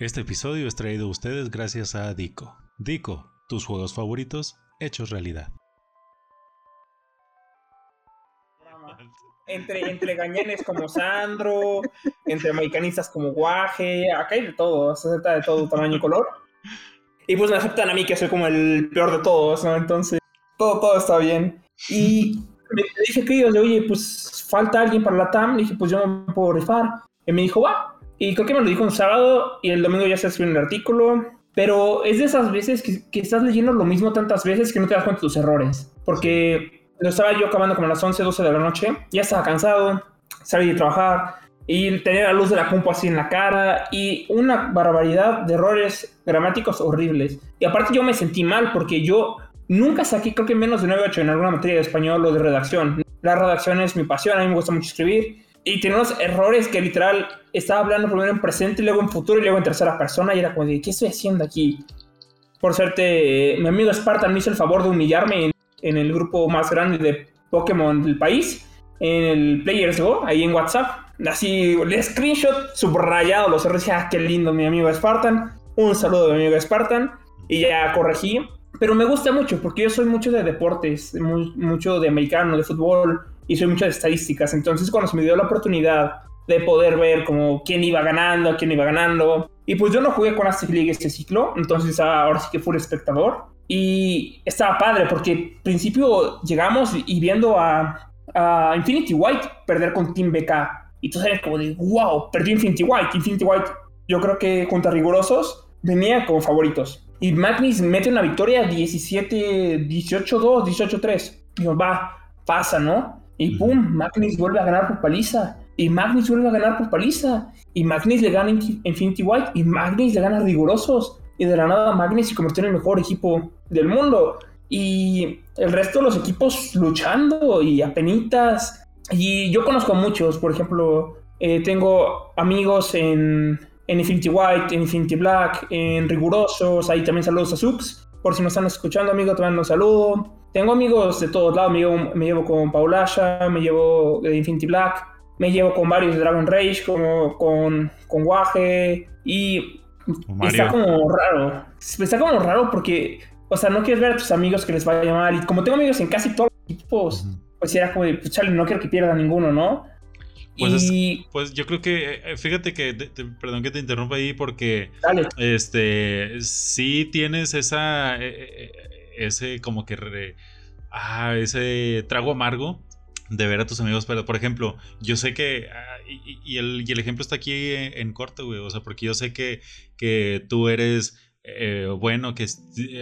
Este episodio es traído a ustedes gracias a Dico. Dico, tus juegos favoritos hechos realidad. Entre, entre gañanes como Sandro, entre americanistas como Guaje, acá hay de todo, se acepta de todo tamaño y color. Y pues me aceptan a mí que soy como el peor de todos, ¿no? Entonces, todo, todo está bien. Y me dije que oye, pues falta alguien para la TAM. Le dije, pues yo me puedo rifar. Y me dijo, va, y creo que me lo dijo un sábado y el domingo ya se escribió un artículo. Pero es de esas veces que, estás leyendo lo mismo tantas veces que no te das cuenta de tus errores. Porque lo estaba yo acabando como a las 11, 12 de la noche. Ya estaba cansado, salí de trabajar y tenía la luz de la compu así en la cara y una barbaridad de errores gramáticos horribles. Y aparte yo me sentí mal porque yo nunca saqué creo que menos de 9-8 en alguna materia de español o de redacción. La redacción es mi pasión, a mí me gusta mucho escribir y tenía unos errores que literal estaba hablando primero en presente, luego en futuro y luego en tercera persona. Y era como de, ¿qué estoy haciendo aquí? Por suerte, mi amigo Spartan me hizo el favor de humillarme en, el grupo más grande de Pokémon del país, en el Players Go, ahí en WhatsApp. Así, el screenshot subrayado, los errores. Ah, qué lindo, mi amigo Spartan. Un saludo mi amigo Spartan. Y ya corregí. Pero me gusta mucho porque yo soy mucho de deportes, mucho de americano, de fútbol mucho de estadísticas. Entonces, cuando se me dio la oportunidad de poder ver como quién iba ganando, quién iba ganando, y pues yo no jugué con Aztec League este ciclo, entonces ahora sí que fui espectador. Y estaba padre porque al principio llegamos y viendo a, a Infinity White perder con Team BK. Y tú sabes como de, wow, perdió Infinity White. Infinity White, yo creo que contra rigurosos, venía como favoritos. Y Magnus mete una victoria 17, 18-2, 18-3. Digo, va, pasa, ¿no? Y pum, Magnus vuelve a ganar por paliza. Y Magnus vuelve a ganar por paliza. Y Magnus le gana Infinity White. Y Magnus le gana rigurosos. Y de la nada Magnus se convirtió en el mejor equipo del mundo. Y el resto de los equipos luchando y apenitas. Y yo conozco a muchos, por ejemplo, eh, tengo amigos en, en, Infinity White, en Infinity Black, en Rigurosos. Ahí también saludos a Sux. Por si no están escuchando, amigo, te mando un saludo. Tengo amigos de todos lados, me llevo, me llevo con Paulasha, me llevo de Infinity Black, me llevo con varios de Dragon Rage, como con, con Waje, y está como raro. Está como raro porque, o sea, no quieres ver a tus amigos que les vaya mal, y como tengo amigos en casi todos los equipos, pues era como de, pues chale, no quiero que pierda ninguno, ¿no? Pues, y... pues yo creo que, eh, fíjate que, perdón que te interrumpa ahí porque, este, sí tienes esa, eh, eh, ese como que ah, ese trago amargo de ver a tus amigos, pero por ejemplo, yo sé que, ah, y, el, ejemplo está aquí en, corto, güey, o sea, porque yo sé que, que tú eres eh, bueno, que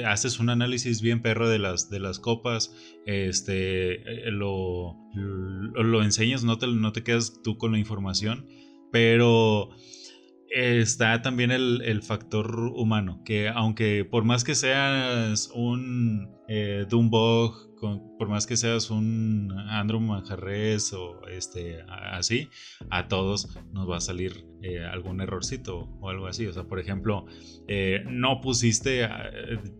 haces un análisis bien perro de las, de las copas, este, eh, lo, lo, enseñas, no te, no te quedas tú con la información, pero está también el, factor humano, que aunque por más que seas un eh, por más que seas un Andrew Manjarres o este, así, a todos nos va a salir eh, algún errorcito o algo así. O sea, por ejemplo, eh, no pusiste, eh,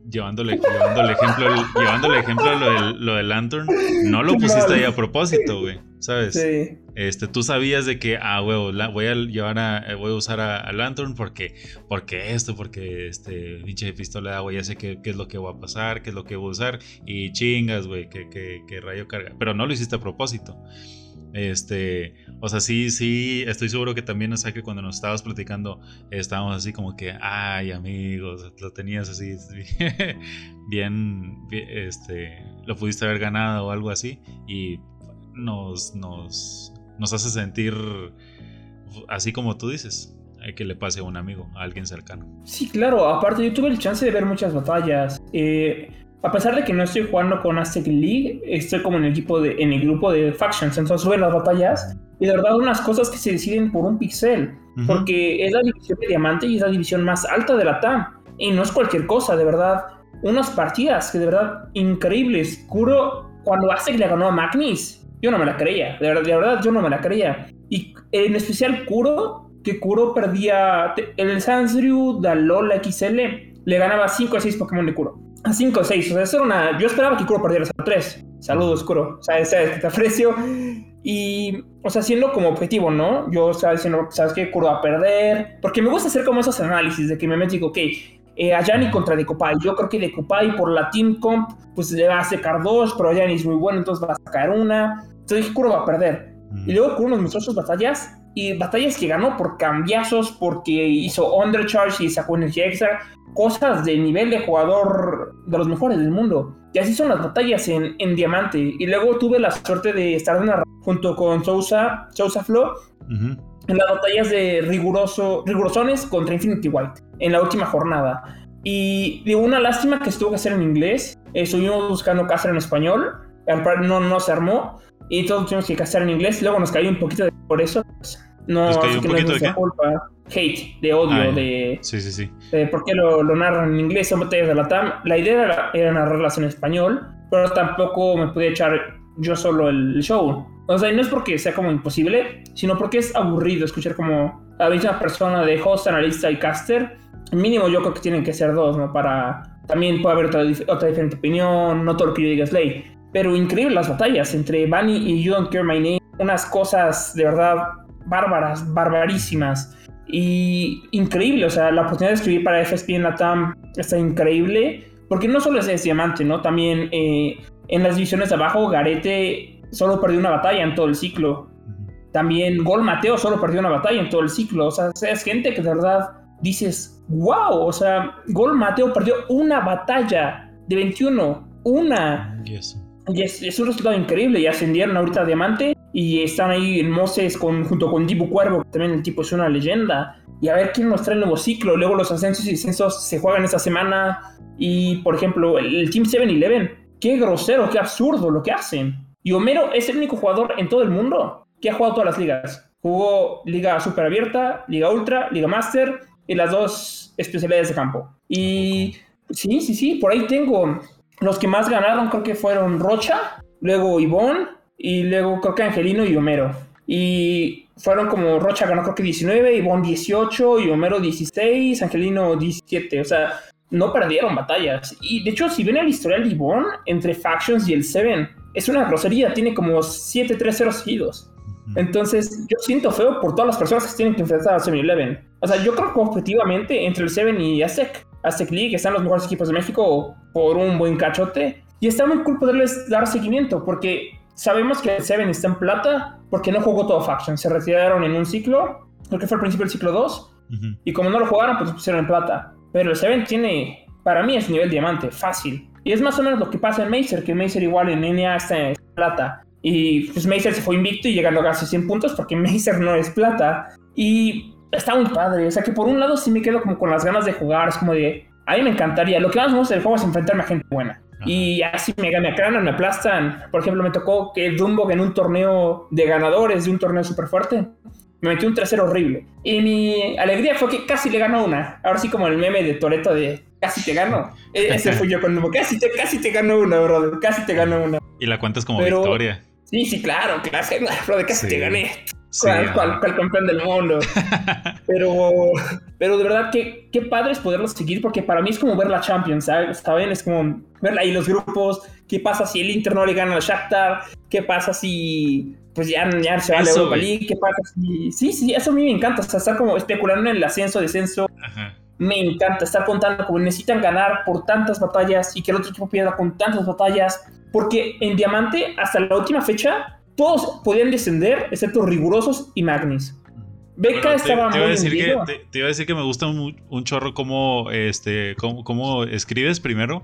llevándole, llevándole ejemplo, llevándole ejemplo lo del, lo del Lantern, no lo pusiste ahí a propósito, güey. ¿Sabes? Sí. Este, tú sabías de que, ah, huevo, voy a llevar a, voy a usar a, Lantern porque, porque esto, porque este pinche pistola de agua, ya sé qué, qué, es lo que va a pasar, qué es lo que voy a usar, y chingas, güey, que, que, rayo carga. Pero no lo hiciste a propósito. Este, o sea, sí, sí, estoy seguro que también, o sea, que cuando nos estabas platicando, estábamos así como que, ay, amigos, lo tenías así, bien, este, lo pudiste haber ganado o algo así, y nos, nos, nos hace sentir, así como tú dices, que le pase a un amigo, a alguien cercano. Sí, claro, aparte yo tuve el chance de ver muchas batallas. Eh, a pesar de que no estoy jugando con Aztec League, estoy como en el equipo de, en el grupo de factions, entonces suben las batallas y de verdad unas cosas que se deciden por un pixel, porque es la división de diamante y es la división más alta de la TAM y no es cualquier cosa, de verdad. Unas partidas que de verdad increíbles. Kuro cuando Aztec le ganó a Magnus, yo no me la creía, de verdad, de verdad yo no me la creía. Y en especial Kuro, que Kuro perdía el Sansryu de Lola XL, le ganaba 5 o 6 Pokémon de Kuro a 5 o 6. O sea, eso era una. Yo esperaba que Kuro perdiera a 3. Saludos, Kuro. Sabes que te aprecio. Y, o sea, siendo como objetivo, ¿no? Yo estaba diciendo, ¿sabes qué? Curva a perder. Porque me gusta hacer como esos análisis de que me meto y digo, ok, eh, a Yanni contra Decopay. Yo creo que Decopay por la Team Comp, pues le va a sacar dos, pero Yanni es muy bueno, entonces va a sacar una. Entonces dije, Kuro va a perder. Y luego Kuro nos mostró sus batallas, y batallas que ganó por cambiazos, porque hizo undercharge y sacó energía extra, cosas de nivel de jugador de los mejores del mundo. Y así son las batallas en, en Diamante. Y luego tuve la suerte de estar en junto con Sousa, Sousa Flo, en las batallas de riguroso, rigurosones contra Infinity White, en la última jornada. Y de una lástima que estuvo que hacer en inglés. estuvimos buscando casa en español. No, no se armó. Y todos tuvimos que casar en inglés. Luego nos cayó un poquito de, por eso. No, ¿Nos cayó un poquito de qué? culpa. Hate, de odio, ah, de. Sí, sí, sí. De por qué lo, lo, narran en inglés. Son batallas de la TAM. La idea era, era narrarlas en español. Pero tampoco me pude echar yo solo el show. O sea, no es porque sea como imposible, sino porque es aburrido escuchar como la misma persona de host, analista y caster. Mínimo yo creo que tienen que ser dos, ¿no? Para... También puede haber otra, otra diferente opinión, no todo lo que yo diga es ley. Pero increíble las batallas entre Bunny y You Don't Care My Name. Unas cosas de verdad bárbaras, barbarísimas. Y increíble, o sea, la oportunidad de escribir para FSP en la TAM está increíble. Porque no solo es diamante, ¿no? También eh, en las divisiones de abajo, Garete solo perdió una batalla en todo el ciclo. También Gol Mateo solo perdió una batalla en todo el ciclo. O sea, es gente que de verdad dices, wow, o sea, Gol Mateo perdió una batalla de 21. Una. Y es, un resultado increíble. Y ascendieron ahorita a Diamante. Y están ahí en Moses con, junto con Dibu Cuervo, que también el tipo es una leyenda. Y a ver quién nos trae el nuevo ciclo. Luego los ascensos y descensos se juegan esta semana. Y por ejemplo, el, el Team 7-Eleven. Qué grosero, qué absurdo lo que hacen. Y Homero es el único jugador en todo el mundo que ha jugado todas las ligas. Jugó Liga Super Abierta, Liga Ultra, Liga Master y las dos especialidades de campo. Y sí, sí, sí, por ahí tengo. Los que más ganaron creo que fueron Rocha, luego Ivonne y luego creo que Angelino y Homero. Y fueron como Rocha ganó creo que 19, Ivonne 18 y Homero 16, Angelino 17. O sea, no perdieron batallas. Y de hecho, si ven el historial de Ivonne entre Factions y el Seven, es una grosería, tiene como 7-3-0 seguidos. Entonces, yo siento feo por todas las personas que tienen que enfrentar a 7-Eleven. O sea, yo creo que objetivamente entre el Seven y Aztec, Aztec League están los mejores equipos de México por un buen cachote. Y está muy cool poderles dar seguimiento, porque sabemos que el Seven está en plata, porque no jugó todo Faction. Se retiraron en un ciclo, creo que fue al principio del ciclo 2. Y como no lo jugaron, pues pusieron en plata. Pero el Seven tiene, para mí es nivel diamante, fácil. Y es más o menos lo que pasa en Mazer, que Mazer igual en NA está en plata. Y pues Mazer se fue invicto y llegando a casi 100 puntos porque Mazer no es plata. Y está muy padre. O sea que por un lado sí me quedo como con las ganas de jugar. Es como de, a mí me encantaría. Lo que más me gusta del juego es enfrentarme a gente buena. Y así me, me acanan, me aplastan. Por ejemplo, me tocó que Dumbo en un torneo de ganadores, de un torneo súper fuerte, me metió un 3 horrible. Y mi alegría fue que casi le ganó una. Ahora sí como el meme de Toreto de casi te gano. E-, ese fui yo con casi te, casi te gano una, brother. Casi te gano una. Y la cuentas como victoria. Sí, sí, claro, claro, brother, casi te gané. ¿Cuál, cuál, campeón del mundo? pero, pero de verdad, qué, qué padre es poderlos seguir, porque para mí es como ver la Champions, ¿sabes? Está bien, es como ver ahí los grupos. ¿Qué pasa si el Inter no le gana al Shakhtar? ¿Qué pasa si pues ya, ya se va a la Europa League? ¿Qué pasa si...? Sí, sí, eso a mí me encanta, o sea, estar como especulando en el ascenso, descenso. Ajá me encanta estar contando como necesitan ganar por tantas batallas y que el otro equipo pierda con tantas batallas, porque en Diamante hasta la última fecha todos podían descender excepto Rigurosos y Magnis. Beca estaba te, iba a decir que, te, iba a decir que me gusta un, chorro cómo, este, cómo, cómo escribes primero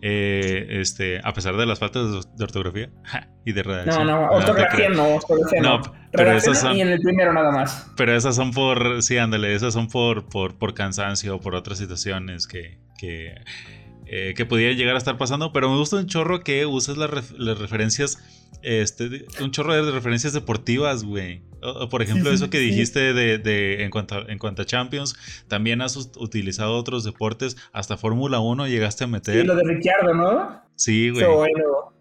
eh, este, a pesar de las faltas de ortografía y de redacción. No, no, ortografía no, ortografía no. Pero esas son, y en el primero nada más. Pero esas son por, sí, ándale, esas son por, por, por cansancio o por otras situaciones que, que, eh, que pudieran llegar a estar pasando. Pero me gusta un chorro que uses las, las referencias este, un chorro de referencias deportivas, güey. Por ejemplo, eso que dijiste de, en, cuanto a, en cuanto a Champions, también has utilizado otros deportes, hasta Fórmula 1 llegaste a meter. Sí, lo de Ricciardo, ¿no? Sí, güey.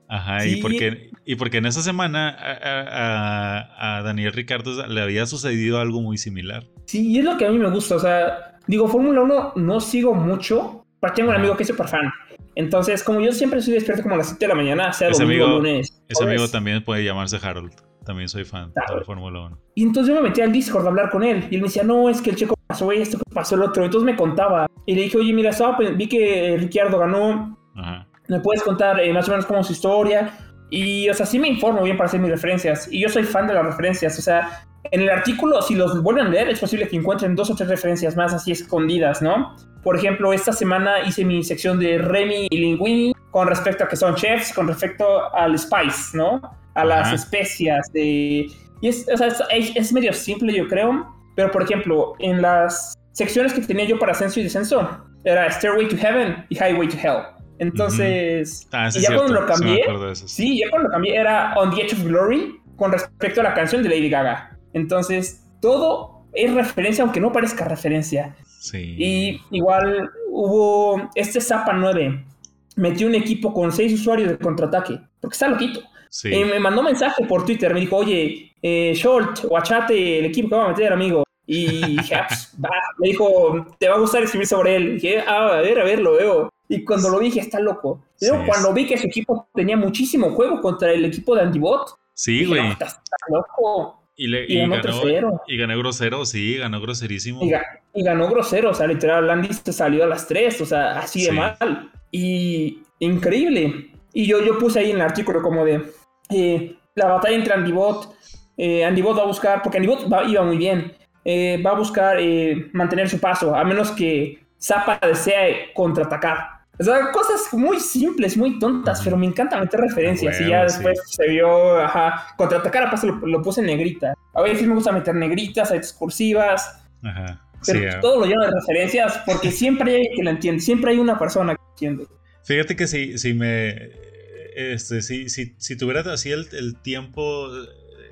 Ajá, y, porque, y porque en esa semana a, a, Daniel Ricardo le había sucedido algo muy similar. Sí, y es lo que a mí me gusta, o sea, digo, Fórmula 1 no sigo mucho, pero tengo un amigo que es súper fan. Entonces, como yo siempre soy despierto como a las 7 de la mañana, sea ese domingo, amigo, lunes. Ese amigo también puede llamarse Harold. También soy fan de la Fórmula 1. Y entonces yo me metí al Discord a hablar con él. Y él me decía, no, es que el checo pasó esto, pasó el otro. Entonces me contaba. Y le dije, oye, mira, estaba, vi que Ricciardo ganó. ¿Me puedes contar eh, más o menos cómo es su historia? Y, o sea, sí me informo bien para hacer mis referencias. Y yo soy fan de las referencias. O sea, en el artículo, si los vuelven a leer, es posible que encuentren dos o tres referencias más así escondidas, ¿no? Por ejemplo, esta semana hice mi sección de Remy y Linguini con respecto a que son chefs, con respecto al spice, ¿no? A las especias de... Y es, o sea, es, medio simple, yo creo. Pero, por ejemplo, en las secciones que tenía yo para ascenso y descenso, era Stairway to Heaven y Highway to Hell. Entonces, ah, y ya cuando lo cambié, sí, ya cuando lo cambié era On the Edge of Glory con respecto a la canción de Lady Gaga. Entonces, todo es referencia, aunque no parezca referencia. Sí. Y igual hubo este Zapa 9, metió un equipo con seis usuarios de contraataque, porque está loquito. Sí. Eh, me mandó mensaje por Twitter, me dijo, oye, eh, Short, guachate el equipo que va a meter, amigo. Y dije, ah, pues, me dijo, te va a gustar escribir sobre él. Y dije, ah, a ver, a ver, lo veo. Y cuando lo vi, dije, está loco. Cuando vi que su equipo tenía muchísimo juego contra el equipo de Antibot, sí, güey. está loco. Y, le, y, ganó, tercero. Y ganó grosero, sí, ganó groserísimo. Y, ganó grosero, o sea, literal, Landis se salió a las tres, o sea, así de mal. Y increíble. Y yo, yo puse ahí en el artículo como de eh, la batalla entre Andibot. Eh, Andibot va a buscar, porque Andibot iba muy bien, eh, va a buscar eh, mantener su paso, a menos que Zappa desee contraatacar. O sea, cosas muy simples, muy tontas, pero me encanta meter referencias. y ya después se vio, ajá, contraatacar a paso lo, puse en negrita. A veces me gusta meter negritas, excursivas. Ajá. Pero todo lo lleno de referencias porque siempre hay alguien que lo entiende, siempre hay una persona que entiende. Fíjate que si, si me. Este, si, si, si tuviera así el, tiempo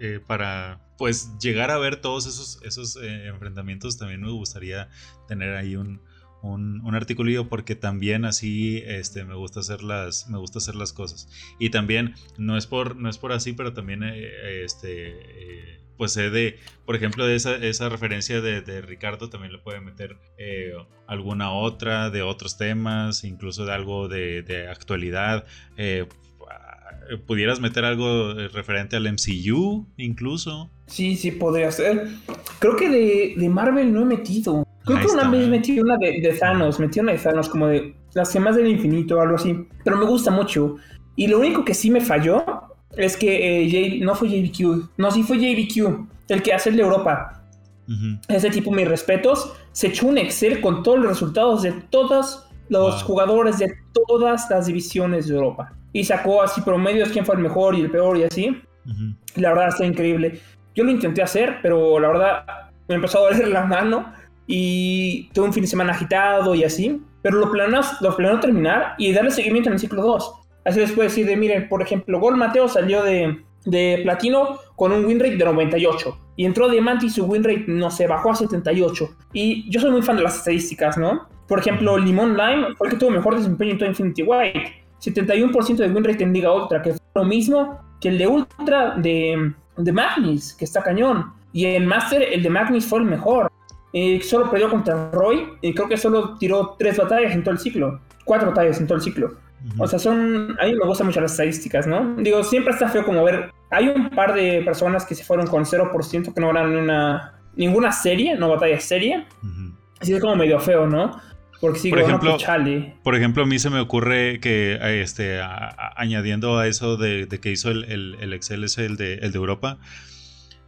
eh, para pues llegar a ver todos esos, esos eh, enfrentamientos, también me gustaría tener ahí un, un, un articulillo porque también así este, me, gusta hacer las, me gusta hacer las cosas. Y también, no es por, no es por así, pero también eh, este, eh, pues sé de, por ejemplo, de esa, esa referencia de, de, Ricardo, también le puede meter eh, alguna otra de otros temas, incluso de algo de, de actualidad. ¿Pudieras meter algo referente al MCU incluso? Sí, sí, podría ser. Creo que de, de Marvel no he metido. Creo que una vez metí una de, Thanos, metí una de Thanos como de las gemas del infinito o algo así. Pero me gusta mucho. Y lo único que sí me falló es que eh, no fue JBQ. No, sí fue JBQ, el que hace el de Europa. Ese tipo, mis respetos, se echó un Excel con todos los resultados de todos los jugadores de todas las divisiones de Europa. Y sacó así promedios, quién fue el mejor y el peor y así. La verdad está increíble. Yo lo intenté hacer, pero la verdad me empezó a doler la mano y tuve un fin de semana agitado y así, pero lo planeo, lo planeo terminar y darle seguimiento en el ciclo 2. Así les puedo decir de, miren, por ejemplo, Gol Mateo salió de, de platino con un win rate de 98 y entró diamante y su win rate, no sé, bajó a 78. Y yo soy muy fan de las estadísticas, ¿no? Por ejemplo, Limón Lime fue el que tuvo mejor desempeño en todo Infinity White. 71% de win rate en Liga Ultra, que fue lo mismo que el de Ultra de, de Magnus, que está cañón. Y en Master, el de Magnus fue el mejor. Eh, solo perdió contra Roy y creo que solo tiró tres batallas en todo el ciclo. Cuatro batallas en todo el ciclo. O sea, son. A mí me gustan mucho las estadísticas, ¿no? Digo, siempre está feo como ver. Hay un par de personas que se fueron con 0% que no ganaron una, ninguna serie, no batalla serie. Así es como medio feo, ¿no? Porque si por ejemplo, por ejemplo, a mí se me ocurre que este, añadiendo a eso de, que hizo el, el, Excel ese, el de, el de Europa,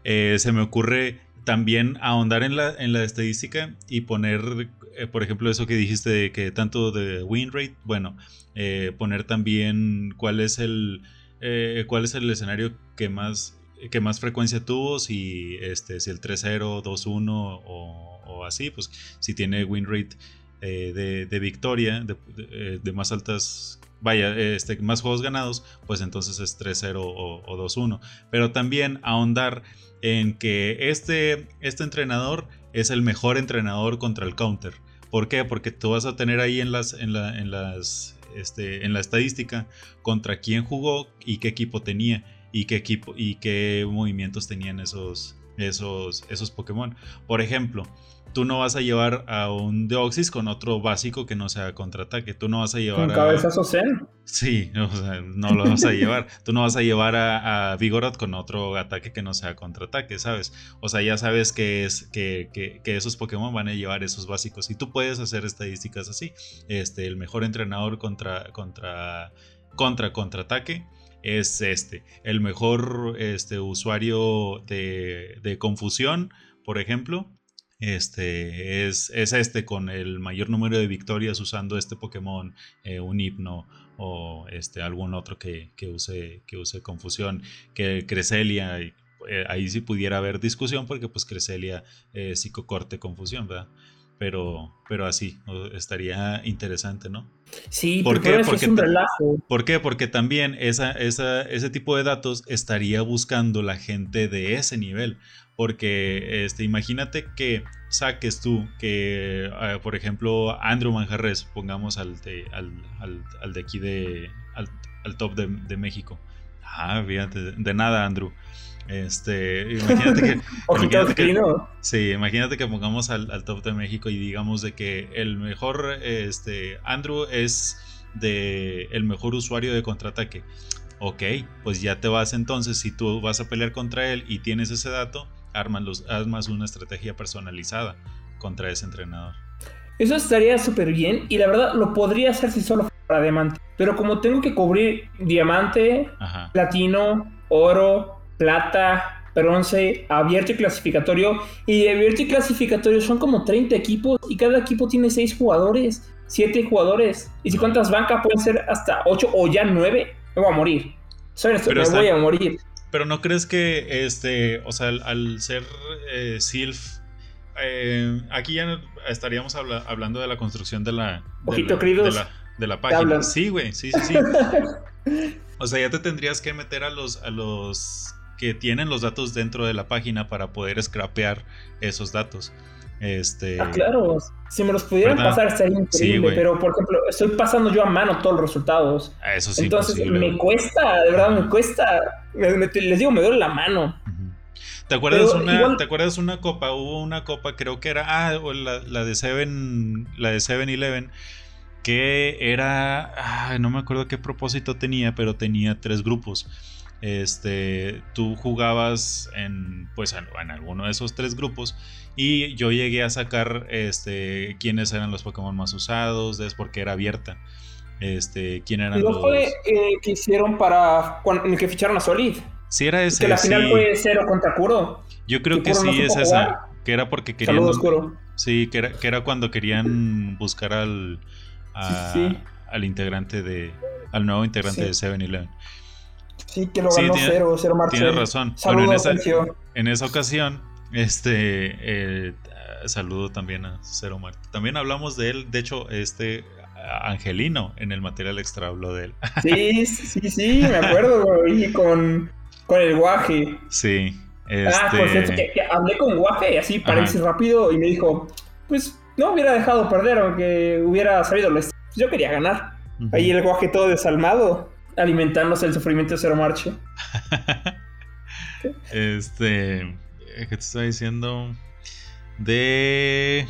eh, se me ocurre también ahondar en la, en la estadística y poner, eh, por ejemplo, eso que dijiste de que tanto de win rate, bueno, eh, poner también cuál es el, eh, cuál es el escenario que más, que más frecuencia tuvo, si, este, si el 3-0, 2-1 o, o, así, pues si tiene win rate de, de, victoria, de, de, más altas vaya, este, más juegos ganados, pues entonces es 3-0 o, o 2-1. Pero también ahondar en que este, este entrenador es el mejor entrenador contra el counter. ¿Por qué? Porque tú vas a tener ahí en las, en la, en las, este, en la estadística contra quién jugó y qué equipo tenía y qué equipo y qué movimientos tenían esos, esos, esos Pokémon. Por ejemplo, tú no vas a llevar a un Deoxys con otro básico que no sea contraataque. Tú no vas a llevar ¿Con a. cabezazo Zen? Sí, o sea, no lo vas a llevar. tú no vas a llevar a, a, Vigoroth con otro ataque que no sea contraataque, ¿sabes? O sea, ya sabes que, es, que, que, que, esos Pokémon van a llevar esos básicos. Y tú puedes hacer estadísticas así. Este, el mejor entrenador contra. contra. contra contraataque es este. El mejor este, usuario de, de confusión, por ejemplo, este es, es, este con el mayor número de victorias usando este Pokémon, eh, un hipno o este, algún otro que, que, use, que use confusión, que Creselia, eh, ahí sí pudiera haber discusión porque pues Creselia eh, psicocorte confusión, ¿verdad? Pero, pero así, estaría interesante, ¿no? Sí, ¿Por qué? Porque es un relajo. ¿Por qué? Porque también esa, esa, ese tipo de datos estaría buscando la gente de ese nivel. Porque este, imagínate que saques tú que, eh, por ejemplo, Andrew Manjarres, pongamos al de, al, al, de aquí de, al, top de, de, México. Ah, fíjate, de nada, Andrew. Este, imagínate que. imagínate que sí, imagínate que pongamos al, al, top de México y digamos de que el mejor este, Andrew es de el mejor usuario de contraataque. Ok, pues ya te vas entonces, si tú vas a pelear contra él y tienes ese dato, armas, los, armas una estrategia personalizada contra ese entrenador. Eso estaría súper bien y la verdad lo podría hacer si solo fuera diamante. Pero como tengo que cubrir diamante, platino, oro, plata, bronce, abierto y clasificatorio. Y abierto y clasificatorio son como 30 equipos y cada equipo tiene 6 jugadores, 7 jugadores. Y si cuántas bancas pueden ser hasta 8 o ya 9, me voy a morir. Soy me voy a morir. Pero no crees que, este, o sea, al, ser eh, SILF, eh, aquí ya estaríamos hablando de la construcción de la, de la, de la, página. Sí, güey, sí, sí, sí. o sea, ya te tendrías que meter a los, a los que tienen los datos dentro de la página para poder scrapear esos datos. Este... Ah, claro, si me los pudieran pasar sería increíble, pero por ejemplo, estoy pasando yo a mano todos los resultados. Ah, eso sí. Entonces me cuesta, de verdad me cuesta. les digo, me duele la mano. ¿Te acuerdas, una, ¿Te acuerdas una copa? Hubo una copa, creo que era, ah, la, la de Seven, la de Seven Eleven, que era, no me acuerdo qué propósito tenía, pero tenía tres grupos este, tú jugabas en, pues, en, alguno de esos tres grupos y yo llegué a sacar este, quiénes eran los Pokémon más usados, es porque era abierta. Este, quién eran ¿No fue eh, que hicieron para el que ficharon a Solid? Sí, era ese. Que la final fue cero contra Kuro. Yo creo que, sí es esa. Que era porque querían. Sí, que era, que era cuando querían buscar al. al integrante de. al nuevo integrante de 7-Eleven. Sí, que lo ganó cero, cero marcha. Tienes razón. bueno, en esa, en esa, ocasión, este eh, saludo también a Cero Marte. También hablamos de él, de hecho, este Angelino en el material extra habló de él. Sí, sí, sí, me acuerdo, y con, con el guaje. Sí. Ah, por cierto, este que, hablé con guaje así parece rápido y me dijo, pues no hubiera dejado perder aunque hubiera sabido lo Yo quería ganar. Ahí el guaje todo desalmado alimentándose el sufrimiento de Cero Marche. este. ¿Qué te estaba diciendo? De.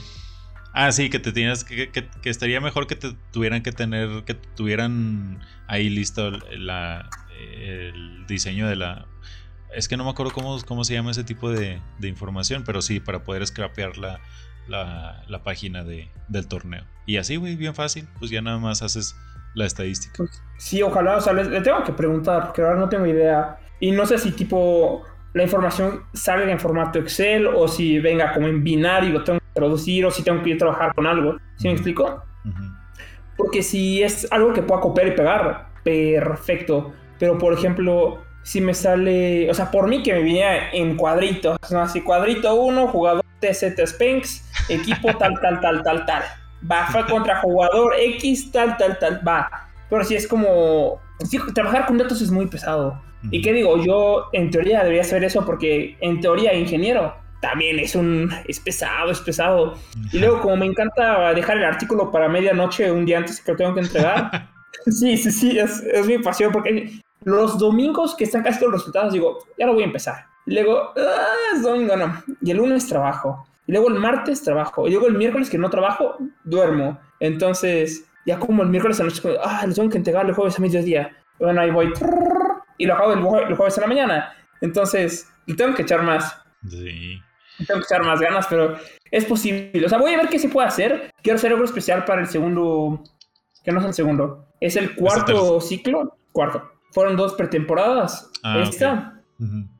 Ah, sí, que te tienes que, que, estaría mejor que te tuvieran que tener, que tuvieran ahí listo la, el diseño de la. Es que no me acuerdo cómo, cómo se llama ese tipo de, de información, pero sí, para poder scrapear la, la, la página de, del torneo. Y así, güey, bien fácil, pues ya nada más haces la estadística. Pues, sí, ojalá, o sea, le, tengo que preguntar, porque ahora no tengo idea. Y no sé si tipo la información salga en formato Excel o si venga como en binario y lo tengo que traducir o si tengo que ir a trabajar con algo. ¿Sí me explico? Porque si es algo que pueda copiar y pegar, perfecto. Pero por ejemplo, si me sale, o sea, por mí que me venía en cuadritos, ¿no? Así, cuadrito 1, jugador TZ Spanx, equipo tal, tal, tal, tal, tal va, fue contra jugador X, tal, tal, tal, va. Pero si es como, trabajar con datos es muy pesado. ¿Y qué digo? Yo en teoría debería saber eso porque en teoría ingeniero también es un, es pesado, es pesado. Y luego como me encanta dejar el artículo para medianoche un día antes que lo tengo que entregar. sí, sí, sí, es, es mi pasión porque los domingos que están casi todos los resultados digo, ya lo voy a empezar. Y luego, ah, es domingo, no. Y el lunes trabajo. Y luego el martes trabajo. Y luego el miércoles que no trabajo, duermo. Entonces, ya como el miércoles a la noche, ah, les tengo que entregar el jueves a mediodía. Bueno, ahí voy. Y lo hago el, jueves en la mañana. Entonces, le tengo que echar más. Sí. tengo que echar más ganas, pero es posible. O sea, voy a ver qué se puede hacer. Quiero hacer algo especial para el segundo. Que no es el segundo. Es el cuarto ciclo. Cuarto. Fueron dos pretemporadas. Ah, Esta.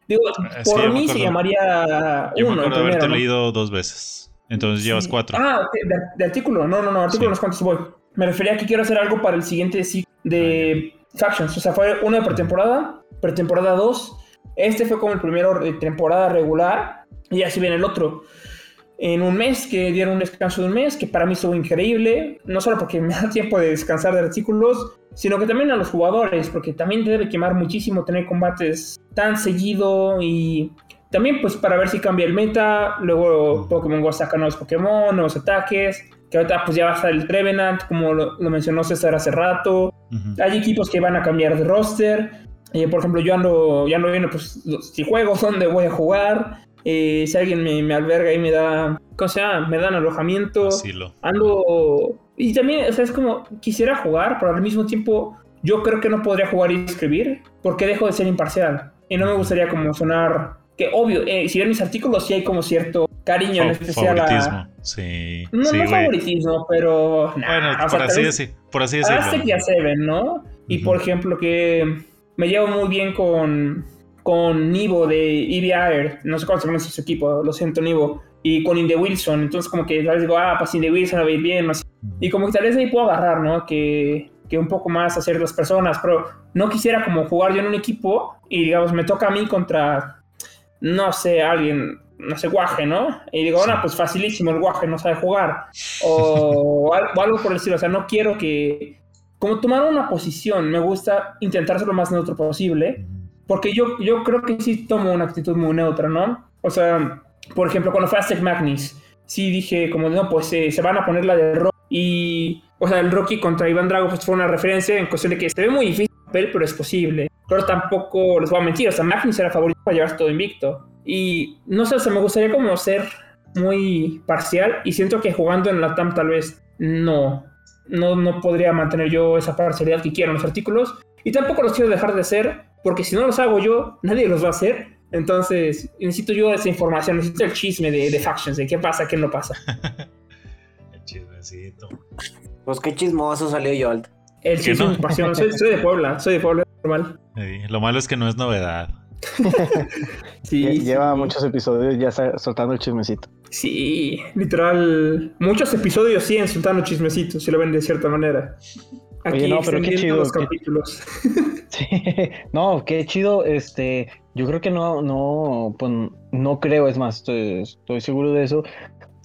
Digo, ah, por mí se llamaría uno. Yo me acuerdo haberte leído dos veces. Entonces llevas cuatro. Ah, de, artículo. No, no, no. Artículo no es cuántos voy. Me refería a que quiero hacer algo para el siguiente ciclo de Factions. O sea, fue uno de pretemporada, pretemporada 2. Este fue como el primero de temporada regular. Y así viene el otro en un mes, que dieron un descanso de un mes, que para mí estuvo increíble, no solo porque me da tiempo de descansar de artículos, sino que también a los jugadores, porque también te debe quemar muchísimo tener combates tan seguido y también pues para ver si cambia el meta, luego Pokémon Go saca nuevos Pokémon, nuevos ataques, que ahorita pues ya va a estar el Trevenant, como lo, mencionó César hace rato, hay equipos que van a cambiar de roster, eh, por ejemplo yo ando, ya no viene pues si juego, dónde voy a jugar, eh, si alguien me, alberga y me da, ¿cómo se llama? Me dan alojamiento. Asilo. Ando... Y también, o sea, es como, quisiera jugar, pero al mismo tiempo yo creo que no podría jugar y escribir porque dejo de ser imparcial. Y no me gustaría como sonar... Que obvio, eh, si ven mis artículos sí hay como cierto cariño en especial favoritismo. Sí. No, no favoritismo, pero... bueno, por, así decir, por así decirlo. que ya se ven, ¿no? Y por ejemplo que me llevo muy bien con con Nivo de EVR, no sé cuál se llama su equipo, lo siento Nivo, y con Inde Wilson, entonces como que tal vez digo, ah, pues Inde Wilson va a ir bien, y como que tal vez ahí puedo agarrar, ¿no? Que, que un poco más hacer las personas, pero no quisiera como jugar yo en un equipo y digamos, me toca a mí contra, no sé, alguien, no sé, guaje, ¿no? Y digo, bueno, pues facilísimo, el guaje no sabe jugar, o, o algo por el estilo, o sea, no quiero que, como tomar una posición, me gusta intentar ser lo más neutro posible porque yo, yo creo que sí tomo una actitud muy neutra, ¿no? O sea, por ejemplo, cuando fue Aztec Magnus, sí dije como, no, pues eh, se van a poner la de Rocky. Y, o sea, el Rocky contra Iván Drago fue una referencia en cuestión de que se ve muy difícil el papel, pero es posible. Pero tampoco les voy a mentir, o sea, Magnus era favorito para llevarse todo invicto. Y no sé, o sea, me gustaría como ser muy parcial y siento que jugando en la TAM tal vez no, no, no podría mantener yo esa parcialidad que quiero en los artículos. Y tampoco los quiero dejar de ser, porque si no los hago yo, nadie los va a hacer. Entonces, necesito yo esa información, necesito el chisme de, de factions, de qué pasa, qué no pasa. el chismecito. Pues qué chismoso salió yo. El chisme no? pasión. Soy, de Puebla, soy de Puebla, normal. lo malo es que no es novedad. sí, Lleva muchos episodios ya soltando el chismecito. Sí, literal. Muchos episodios siguen soltando chismecitos, si lo ven de cierta manera. Oye, no, pero qué chido. capítulos. Sí, no, qué chido. Este, yo creo que no, no, pues no creo, es más, estoy, estoy seguro de eso.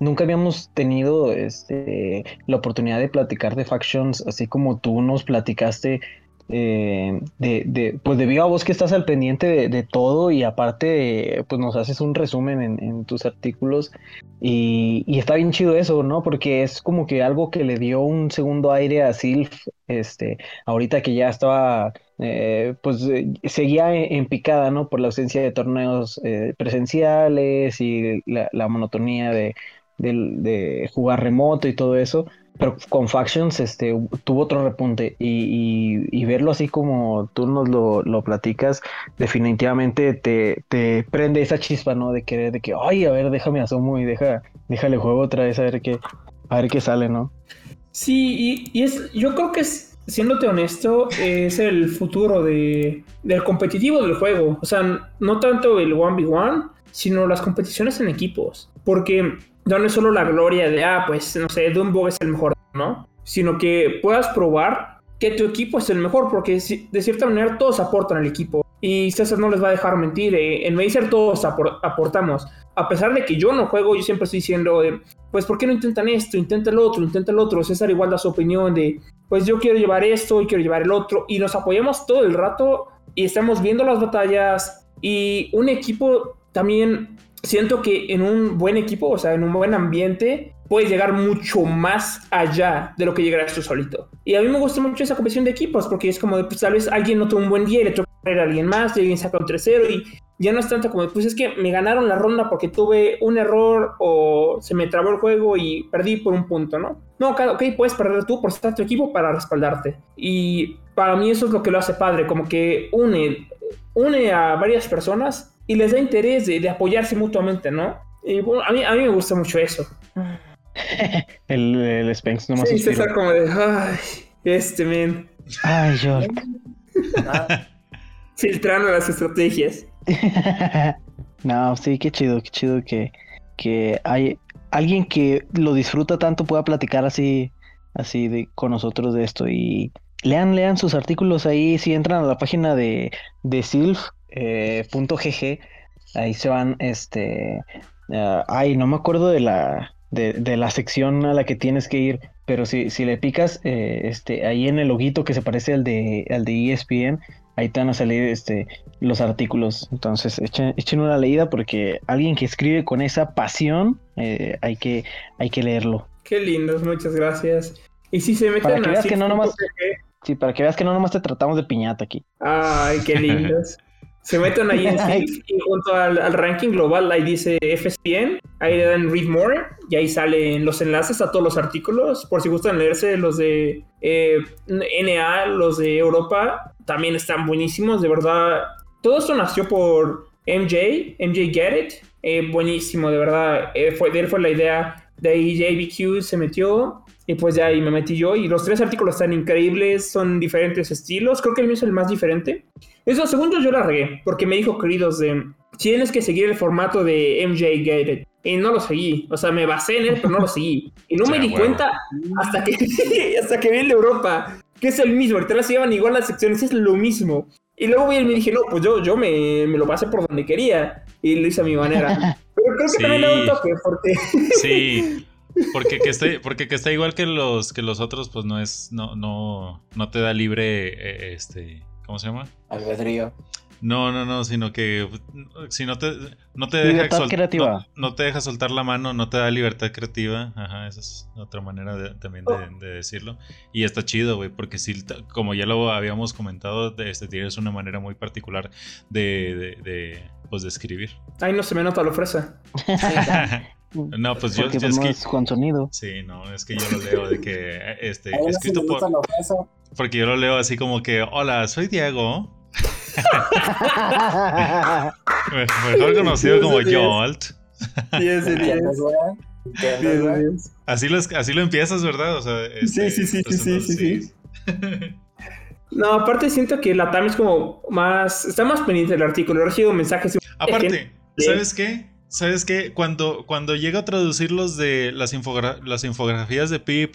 Nunca habíamos tenido este, la oportunidad de platicar de factions así como tú nos platicaste eh, de, de, pues debido a vos que estás al pendiente de, todo y aparte pues nos haces un resumen en, tus artículos y, está bien chido eso, ¿no? Porque es como que algo que le dio un segundo aire a Silf, este, ahorita que ya estaba, eh, pues eh, seguía en, picada, ¿no? Por la ausencia de torneos presenciales y la, monotonía de, jugar remoto y todo eso pero con Factions este, tuvo otro repunte y, verlo así como tú nos lo, platicas, definitivamente te, prende esa chispa, ¿no? De querer, de que, ay, a ver, déjame asomo y deja, déjale juego otra vez a qué, a ver qué sale, ¿no? Sí, y, es, yo creo que es, siéndote honesto, es el futuro de, del competitivo del juego. O sea, no tanto el 1v1, sino las competiciones en equipos. Porque no es solo la gloria de, ah, pues, no sé, Dumbo es el mejor, ¿no? Sino que puedas probar que tu equipo es el mejor, porque de cierta manera todos aportan al equipo. Y César no les va a dejar mentir, eh, en Mazer todos aportamos. A pesar de que yo no juego, yo siempre estoy diciendo, pues, ¿por qué no intentan esto? Intenta el otro, intenta el otro. César igual da su opinión de, pues yo quiero llevar esto y quiero llevar el otro. Y nos apoyamos todo el rato y estamos viendo las batallas. Y un equipo también siento que en un buen equipo, o sea, en un buen ambiente, puedes llegar mucho más allá de lo que llegarás tú solito. Y a mí me gusta mucho esa competición de equipos, porque es como, de, pues tal vez alguien no tuvo un buen día y le toca a alguien más, y alguien saca un tercero, y ya no es tanto como, pues es que me ganaron la ronda porque tuve un error o se me trabó el juego y perdí por un punto, ¿no? No, ok, puedes perder tú por estar tu equipo para respaldarte. Y para mí eso es lo que lo hace padre, como que une, une a varias personas y les da interés de, apoyarse mutuamente, ¿no? Y bueno, a mí, a mí me gusta mucho eso. el, el Spence nomás. Sí, César como de, ay, este men. Ay, yo. Filtrando las estrategias. no, sí, qué chido, qué chido que, que hay alguien que lo disfruta tanto pueda platicar así, así de, con nosotros de esto. Y lean, lean sus artículos ahí, si entran a la página de, de silf.gg, eh, ahí se van, este, ah, ay, no me acuerdo de la, de, la sección a la que tienes que ir, pero si, si le picas, eh, este, ahí en el loguito que se parece al de, al de ESPN, ahí te van a salir este, los artículos. Entonces, echen, echen una leída porque alguien que escribe con esa pasión, eh, hay, que, hay que leerlo. Qué lindos, muchas gracias. Y si se meten para que veas que no nomás, Sí, para que veas que no nomás te tratamos de piñata aquí. Ay, qué lindos. Se meten ahí en y junto al, ranking global, ahí dice FSPN, ahí le dan Read More y ahí salen los enlaces a todos los artículos. Por si gustan leerse los de eh, NA, los de Europa, también están buenísimos, de verdad. Todo esto nació por MJ, MJ Get It, eh, buenísimo, de verdad. Eh, fue, de él fue la idea, de ahí JBQ se metió y pues ya ahí me metí yo. Y los tres artículos están increíbles, son diferentes estilos. Creo que el mío es el más diferente. Eso, segundo, yo la regué, porque me dijo, queridos, de, tienes que seguir el formato de MJ Gated. Y no lo seguí. O sea, me basé en él, pero no lo seguí. Y no me di cuenta hasta que, hasta que vi el de Europa, que es el mismo. Ahorita las llevan igual las secciones, es lo mismo. Y luego vi y me dije, no, pues yo, yo me, me lo pasé por donde quería. Y lo hice a mi manera. Pero creo que también le un toque, porque. Sí. Porque que esté, porque que está igual que los que los otros, pues no es, no, no, no te da libre, eh, este, ¿cómo se llama? Albedrío. No, no, no, sino que si no te, no te deja creativa. No, te deja soltar la mano, no te da libertad creativa. Ajá, esa es otra manera también de, decirlo. Y está chido, güey, porque si, como ya lo habíamos comentado, este, tienes una manera muy particular de, de, pues, de escribir. Ay, no se me nota la fresa. No, pues yo pues, es que, con sonido. Sí, no, es que yo lo leo de que este escrito por porque yo lo leo así como que hola, soy Diego. Mejor conocido como Jolt. Así lo, así lo empiezas, ¿verdad? O sea, este, sí, sí, sí, sí, sí, sí, No, aparte siento que la TAM es como más. Está más pendiente del artículo. He recibido mensajes. Aparte, ¿sabes qué? ¿Sabes qué? Cuando, cuando llega a traducir los de las, las infografías de P.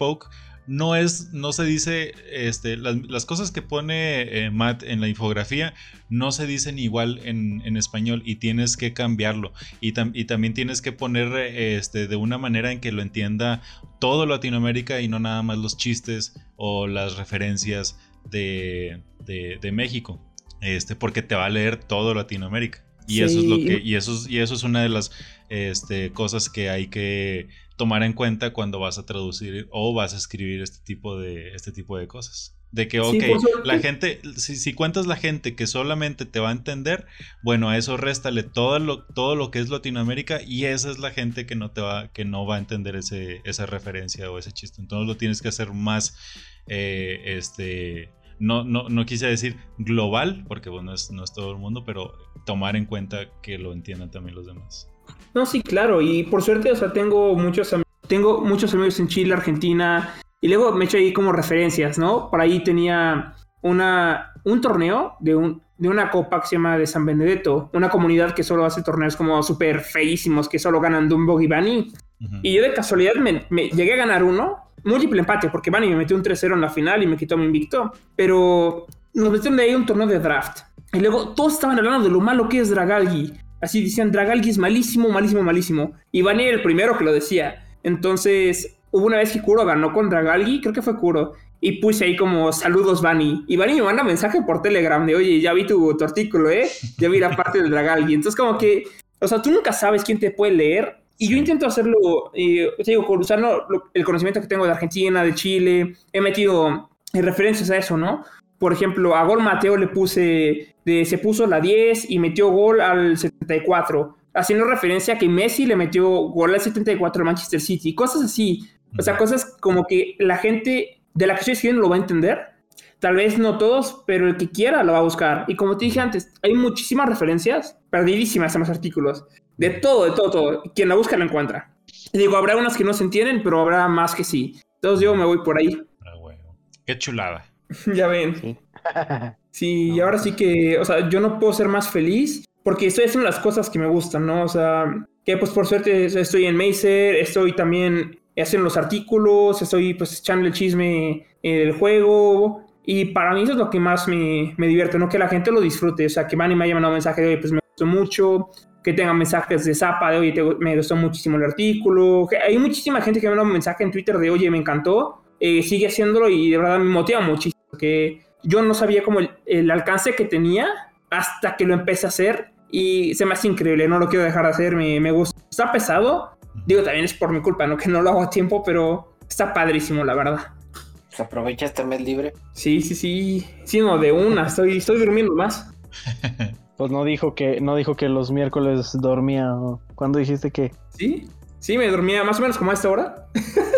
No es, no se dice, este, las, cosas que pone eh, Matt en la infografía no se dicen igual en, español y tienes que cambiarlo. Y, también tienes que poner este, de una manera en que lo entienda todo Latinoamérica y no nada más los chistes o las referencias de, de México. Este, porque te va a leer todo Latinoamérica. Y eso es lo que, y eso es, y eso es una de las este, cosas que hay que tomar en cuenta cuando vas a traducir o vas a escribir este tipo de, este tipo de cosas. De que, ok, la gente, si, cuentas la gente que solamente te va a entender, bueno, a eso réstale todo lo, todo lo que es Latinoamérica y esa es la gente que no te va, que no va a entender ese, esa referencia o ese chiste. Entonces lo tienes que hacer más, eh, este, no, no, no quise decir global, porque bueno, es, no es todo el mundo, pero tomar en cuenta que lo entiendan también los demás. No, sí, claro, y por suerte, o sea, tengo muchos, tengo muchos amigos en Chile, Argentina, y luego me he hecho ahí como referencias, ¿no? Por ahí tenía una, un torneo de, un, de una copa que se llama de San Benedetto, una comunidad que solo hace torneos como súper feísimos, que solo ganan Dumbo y Bani. Y yo de casualidad me, me, llegué a ganar uno, múltiple empate, porque Bani me metió un 3-0 en la final y me quitó mi invicto. Pero nos metieron de ahí un torneo de draft. Y luego todos estaban hablando de lo malo que es Dragalgi. Así decían, Dragalgi es malísimo, malísimo, malísimo. Y Bani era el primero que lo decía. Entonces, hubo una vez que Kuro ganó con Dragalgi, creo que fue Kuro. Y puse ahí como saludos, Bani. Y Bani me manda mensaje por Telegram de, oye, ya vi tu, artículo, ¿eh? Ya vi la parte del Dragalgi. Entonces, como que, o sea, tú nunca sabes quién te puede leer y yo intento hacerlo, eh, digo, usando el conocimiento que tengo de Argentina, de Chile, he metido referencias a eso, ¿no? Por ejemplo, a Gol Mateo le puse de se puso la 10 y metió gol al 74, haciendo referencia a que Messi le metió gol al 74 al Manchester City, cosas así. O sea, cosas como que la gente de la que estoy escribiendo lo va a entender. Tal vez no todos, pero el que quiera lo va a buscar. Y como te dije antes, hay muchísimas referencias, perdidísimas en los artículos. De todo, de todo, todo. Quien la busca la encuentra. Y digo, habrá unas que no se entienden, pero habrá más que sí. Entonces yo me voy por ahí. Ah, bueno. Qué chulada. ya ven. Sí. sí, y ahora sí que, o sea, yo no puedo ser más feliz porque estoy haciendo las cosas que me gustan, ¿no? O sea, que pues por suerte estoy en Mazer, estoy también haciendo los artículos, estoy pues echando el chisme en el juego. Y para mí eso es lo que más me, me divierte, ¿no? Que la gente lo disfrute, o sea, que van y me hayan mandado mensaje de, hoy, pues me gustó mucho, que tengan mensajes de Zapa de, oye, me gustó muchísimo el artículo. Que hay muchísima gente que me manda un mensaje en Twitter de, oye, me encantó, eh, sigue haciéndolo y de verdad me motiva muchísimo. Que yo no sabía como el, alcance que tenía hasta que lo empecé a hacer y se me hace increíble, no lo quiero dejar de hacer, me, me gusta. Está pesado, digo, también es por mi culpa, ¿no? Que no lo hago a tiempo, pero está padrísimo, la verdad. ¿Se aprovecha este mes libre? Sí, sí, sí. Sí, no, de una, estoy, estoy durmiendo más. Pues no dijo que, no dijo que los miércoles dormía. ¿Cuándo dijiste que? Sí, sí, me dormía más o menos como a esta hora.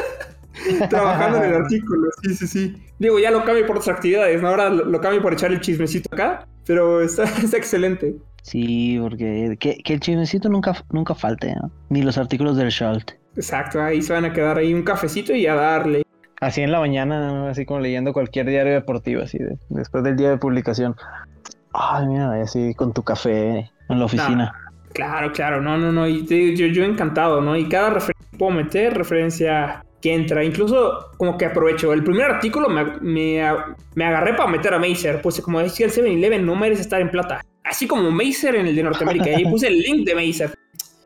Trabajando en el artículo, sí, sí, sí. Digo, ya lo cambio por otras actividades, ¿no? Ahora lo, cambio por echar el chismecito acá, pero está, está excelente. Sí, porque que, el chismecito nunca, nunca falte, ¿no? Ni los artículos del Schalt. Exacto, ahí se van a quedar ahí un cafecito y a darle. Así en la mañana, así como leyendo cualquier diario deportivo, así después del día de publicación. Ay, mira, así con tu café en la oficina. claro, claro, no, no, no. Y yo, yo encantado, ¿no? Y cada referencia puedo meter referencia que entra. Incluso como que aprovecho. El primer artículo me, me, agarré para meter a Mazer. Puse como decía el 7-Eleven, no merece estar en plata. Así como Mazer en el de Norteamérica. y puse el link de Mazer.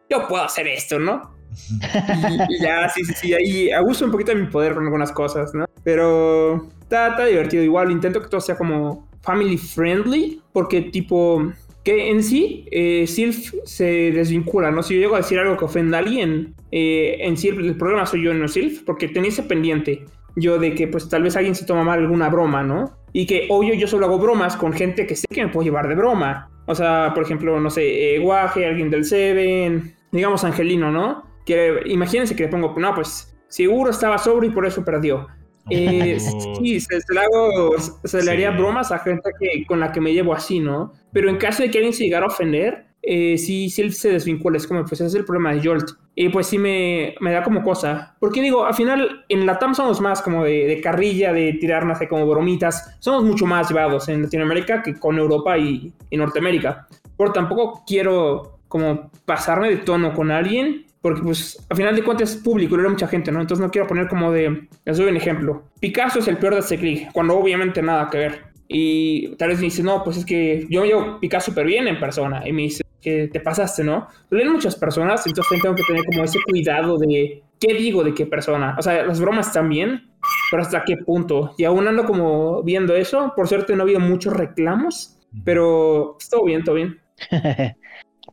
Yo puedo hacer esto, ¿no? y, ya, sí, sí, sí. Ahí abuso un poquito de mi poder con algunas cosas, ¿no? Pero está, está divertido. Igual intento que todo sea como family friendly. Porque tipo que en sí, eh, Sylph se desvincula, ¿no? Si yo llego a decir algo que ofenda a alguien, eh, en Sylph el problema soy yo, no Sylph, porque tenía ese pendiente yo de que pues tal vez alguien se toma mal alguna broma, ¿no? Y que obvio yo solo hago bromas con gente que sé que me puedo llevar de broma. O sea, por ejemplo, no sé, eh, Guaje, alguien del Seven, digamos Angelino, ¿no? Que imagínense que le pongo, no, pues seguro estaba sobrio y por eso perdió. Eh, sí, se, le hago, se le haría bromas a gente que, con la que me llevo así, ¿no? Pero en caso de que alguien se llegara a ofender, eh, sí, sí él se desvincula, es como, pues ese es el problema de Jolt. Y pues sí me, me da como cosa. Porque digo, al final en la TAM somos más como de, carrilla, de tirarnos de como bromitas. Somos mucho más llevados en Latinoamérica que con Europa y, y Norteamérica. Pero tampoco quiero como pasarme de tono con alguien porque pues al final de cuentas es público, lo era mucha gente, ¿no? Entonces no quiero poner como de, les doy un ejemplo. Picasso es el peor de este clic, cuando obviamente nada que ver. Y tal vez me dice, no, pues es que yo me llevo Picasso súper bien en persona. Y me dice, que te pasaste, ¿no? Leen muchas personas, entonces tengo que tener como ese cuidado de qué digo de qué persona. O sea, las bromas también, pero hasta qué punto. Y aún ando como viendo eso. Por suerte no ha habido muchos reclamos, pero todo bien, todo bien.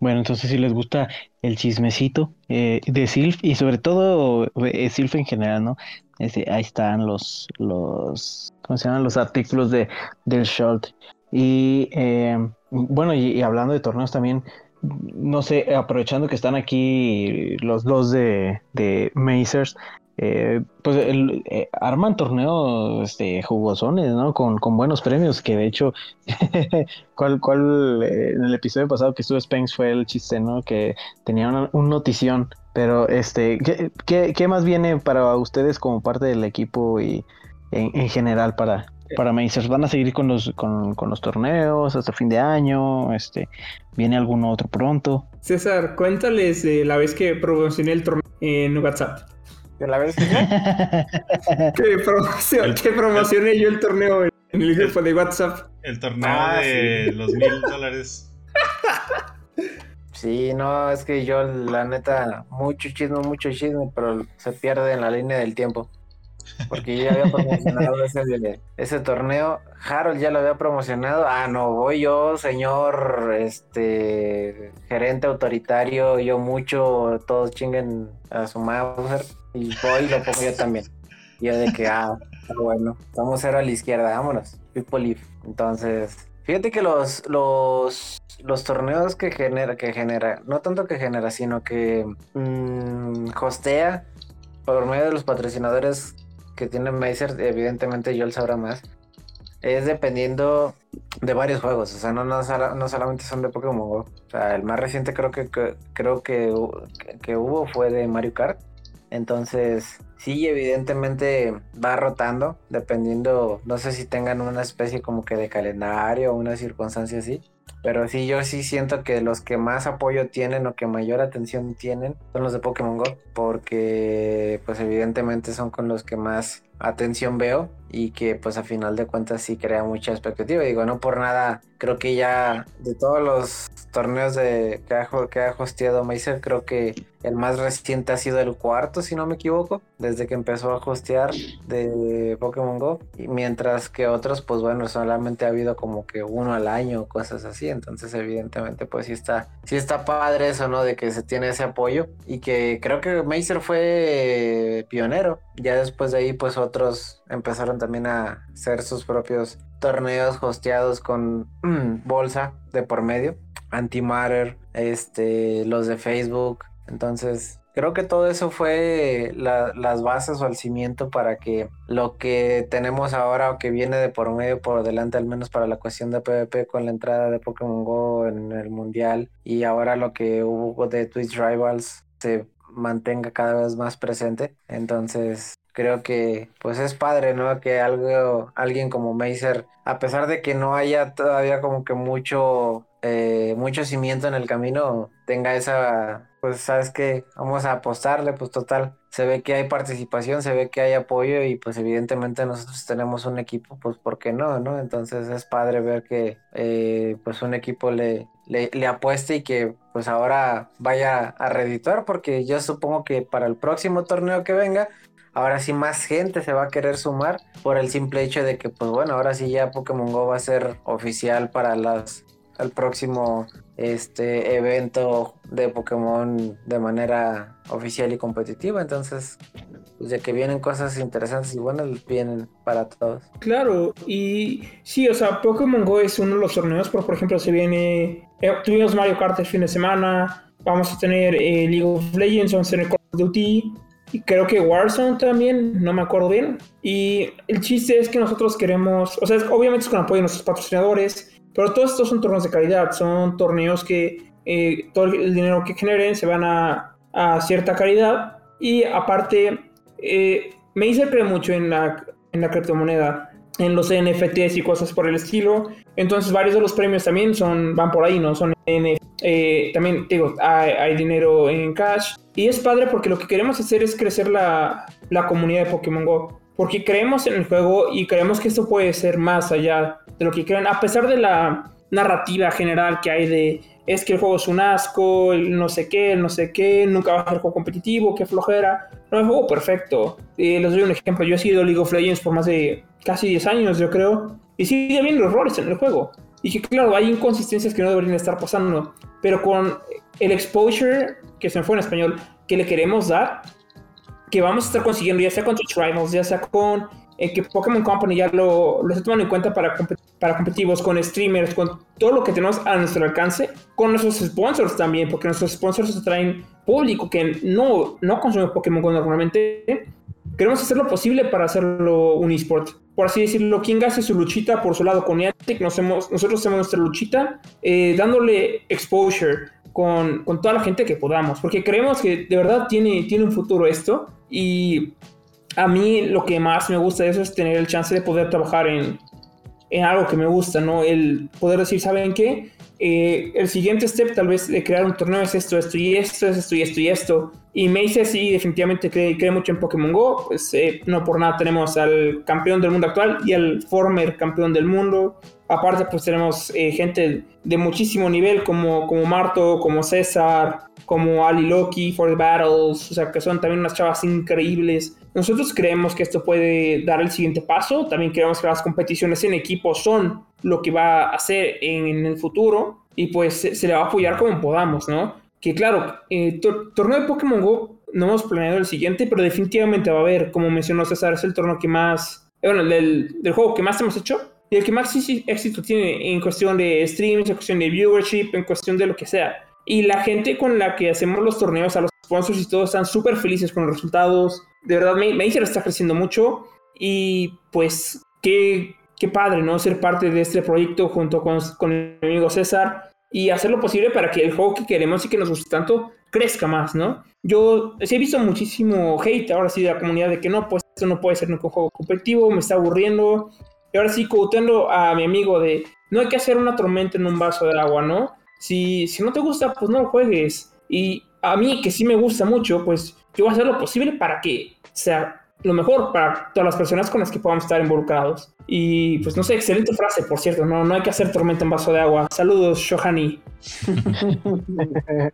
Bueno, entonces si les gusta el chismecito eh, de Silf y sobre todo eh, en general, ¿no? Este, ahí están los, los, ¿cómo se llaman? Los artículos de, del Schult. Y eh, bueno, y, hablando de torneos también, no sé, aprovechando que están aquí los dos de, de Mazers, eh, pues el, eh, arman torneos este, jugosones, ¿no? Con, buenos premios, que de hecho, ¿cuál, cuál, eh, en el episodio pasado que estuvo Spence fue el chiste, ¿no? Que tenía una, notición, pero este, ¿qué, ¿qué, más viene para ustedes como parte del equipo y en, en general para, para? ¿Van a seguir con los, con, con, los torneos hasta fin de año? Este, ¿Viene alguno otro pronto? César, cuéntales la vez que promocioné el torneo en WhatsApp la vez que promocioné yo el torneo en el grupo de WhatsApp. El torneo ah, de los mil dólares. Sí, no, es que yo, la neta, mucho chisme, mucho chisme, pero se pierde en la línea del tiempo. Porque yo ya había promocionado ese, ese, torneo. Harold ya lo había promocionado. Ah, no, voy yo, señor este gerente autoritario, yo mucho, todos chinguen a su Mauser. Y voy y lo pongo yo también. Y yo de que, ah, bueno, vamos a ir a la izquierda, vámonos. People Entonces, Fíjate que los, los, los torneos que genera, que genera, no tanto que genera, sino que mmm, hostea por medio de los patrocinadores que tiene Mazer, evidentemente yo lo sabrá más, es dependiendo de varios juegos, o sea, no, no, solamente son de Pokémon Go. O sea, el más reciente creo que, creo que, que, hubo fue de Mario Kart. Entonces, sí, evidentemente va rotando, dependiendo, no sé si tengan una especie como que de calendario o una circunstancia así. Pero sí, yo sí siento que los que más apoyo tienen o que mayor atención tienen son los de Pokémon Go, porque pues evidentemente son con los que más atención veo y que pues a final de cuentas sí crea mucha expectativa. Digo, no por nada, creo que ya de todos los torneos de, que, ha, que ha hosteado Mazer, creo que el más reciente ha sido el cuarto, si no me equivoco, desde que empezó a hostear de Pokémon Go. Y mientras que otros, pues bueno, solamente ha habido como que uno al año, cosas así. Entonces, evidentemente, pues sí está, sí está padre eso, ¿no? De que se tiene ese apoyo y que creo que Mazer fue pionero. Ya después de ahí, pues otros empezaron también a hacer sus propios torneos hosteados con bolsa de por medio, antimatter, este, los de Facebook. Entonces, creo que todo eso fue las bases o el cimiento para que lo que tenemos ahora o que viene de por medio por delante, al menos para la cuestión de PvP con la entrada de Pokémon Go en el mundial y ahora lo que hubo de Twitch Rivals se mantenga cada vez más presente. Entonces, creo que pues es padre, ¿no? Que algo, alguien como Mazer, a pesar de que no haya todavía como que mucho, eh, mucho cimiento en el camino, tenga esa, pues sabes que vamos a apostarle, pues total, se ve que hay participación, se ve que hay apoyo y pues evidentemente nosotros tenemos un equipo, pues ¿por qué no? ¿no? Entonces es padre ver que eh, pues un equipo le, le, le apueste y que pues ahora vaya a reeditar porque yo supongo que para el próximo torneo que venga ahora sí más gente se va a querer sumar por el simple hecho de que, pues bueno, ahora sí ya Pokémon Go va a ser oficial para las el próximo este evento de Pokémon de manera oficial y competitiva. Entonces, pues ya que vienen cosas interesantes y buenas, vienen para todos. Claro, y sí, o sea, Pokémon Go es uno de los torneos, pero por ejemplo, se viene, eh, tuvimos Mario Kart el fin de semana, vamos a tener eh, League of Legends, vamos a tener Call of Duty, y creo que Warzone también, no me acuerdo bien. Y el chiste es que nosotros queremos, o sea, obviamente es con apoyo de nuestros patrocinadores, pero todos estos son torneos de calidad, son torneos que eh, todo el dinero que generen se van a, a cierta calidad. Y aparte, eh, me hice creer mucho en la, en la criptomoneda, en los NFTs y cosas por el estilo. Entonces varios de los premios también son, van por ahí, ¿no? Son eh, también digo, hay, hay, dinero en cash. Y es padre porque lo que queremos hacer es crecer la, la comunidad de Pokémon Go. Porque creemos en el juego y creemos que esto puede ser más allá de lo que creen. A pesar de la narrativa general que hay de es que el juego es un asco, el no sé qué, el no sé qué, nunca va a ser juego competitivo, qué flojera. No, es juego perfecto. Eh, les doy un ejemplo. Yo he sido League of Legends por más de casi 10 años, yo creo. Y sigue habiendo errores en el juego. Y que claro, hay inconsistencias que no deberían estar pasando. Pero con el exposure, que se me fue en español, que le queremos dar, que vamos a estar consiguiendo, ya sea con Twitch Rivals, ya sea con eh, que Pokémon Company ya lo, lo está tomando en cuenta para, para competitivos, con streamers, con todo lo que tenemos a nuestro alcance, con nuestros sponsors también, porque nuestros sponsors traen público que no, no consume Pokémon normalmente. Queremos hacer lo posible para hacerlo un esport por así decirlo, quien hace su luchita por su lado con Niantic, nosotros hacemos nuestra luchita eh, dándole exposure con, con, toda la gente que podamos, porque creemos que de verdad tiene, tiene un futuro esto y a mí lo que más me gusta de eso es tener el chance de poder trabajar en, en algo que me gusta, ¿no? El poder decir, ¿saben qué? Eh, el siguiente step tal vez de crear un torneo es esto, esto y esto, es esto y esto y esto. Y me dice sí, definitivamente cree, cree, mucho en Pokémon Go. Pues eh, no por nada tenemos al campeón del mundo actual y al former campeón del mundo. Aparte, pues tenemos eh, gente de muchísimo nivel como, como Marto, como César, como Ali Loki, For the Battles, o sea, que son también unas chavas increíbles. Nosotros creemos que esto puede dar el siguiente paso. También creemos que las competiciones en equipo son lo que va a hacer en, el futuro y pues se, le va a apoyar como podamos, ¿no? Que claro, eh, torneo de Pokémon Go no hemos planeado el siguiente, pero definitivamente va a haber, como mencionó César, es el torneo que más, eh, bueno, del, del juego que más hemos hecho y el que más éxito tiene en cuestión de streams, en cuestión de viewership, en cuestión de lo que sea. Y la gente con la que hacemos los torneos, a los sponsors y todo, están súper felices con los resultados. De verdad, Mazer está creciendo mucho. Y pues, qué, qué padre, ¿no? Ser parte de este proyecto junto con, con mi amigo César y hacer lo posible para que el juego que queremos y que nos guste tanto crezca más, ¿no? Yo sí he visto muchísimo hate ahora sí de la comunidad de que no, pues esto no puede ser nunca un juego competitivo, me está aburriendo. Y ahora sí, contando a mi amigo de no hay que hacer una tormenta en un vaso de agua, ¿no? Si, si no te gusta, pues no lo juegues. Y a mí, que sí me gusta mucho, pues yo voy a hacer lo posible para que sea lo mejor para todas las personas con las que podamos estar involucrados. Y pues no sé, excelente frase, por cierto, no, no hay que hacer tormenta en vaso de agua. Saludos, Shohani.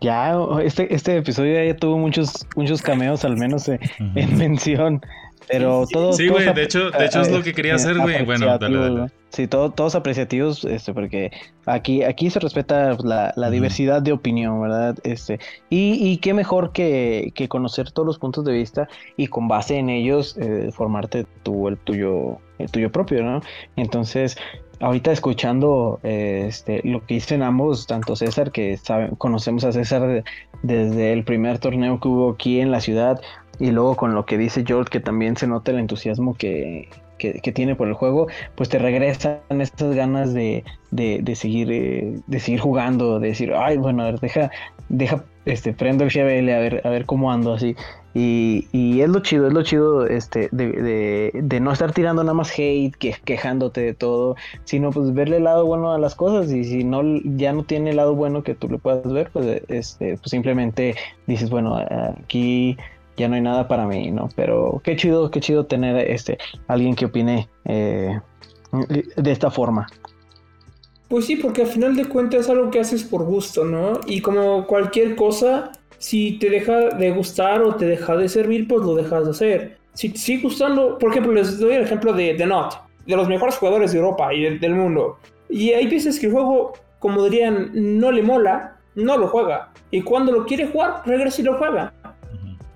ya, este, este episodio ya tuvo muchos, muchos cameos, al menos en mención. Pero todo. Sí, güey, de hecho, de hecho es lo que quería hacer, güey. Bueno, dale, dale. Sí, todo, todos apreciativos, este, porque aquí, aquí se respeta la, la diversidad de opinión, ¿verdad? Este, y, y qué mejor que, que, conocer todos los puntos de vista y con base en ellos eh, formarte tú el tuyo, el tuyo propio, ¿no? Entonces, ahorita escuchando este, lo que dicen ambos, tanto César, que saben, conocemos a César desde el primer torneo que hubo aquí en la ciudad, y luego con lo que dice George, que también se nota el entusiasmo que, tiene por el juego, pues te regresan estas ganas de, de, seguir eh, de seguir jugando, de decir, ay, bueno, a ver, deja, deja, este, prendo el GBL a ver, a ver cómo ando así. Y, y es lo chido, es lo chido este, de, de, no estar tirando nada más hate, que, quejándote de todo, sino pues verle el lado bueno a las cosas. Y si no ya no tiene el lado bueno que tú le puedas ver, pues, este, pues simplemente dices, bueno, aquí ya no hay nada para mí, ¿no? Pero qué chido, qué chido tener este alguien que opine eh, de esta forma. Pues sí, porque al final de cuentas es algo que haces por gusto, ¿no? Y como cualquier cosa, si te deja de gustar o te deja de servir, pues lo dejas de hacer. Si te sigue gustando, por ejemplo, les doy el ejemplo de The Not, de los mejores jugadores de Europa y del mundo. Y hay veces que el juego, como dirían, no le mola, no lo juega. Y cuando lo quiere jugar, regresa y lo juega.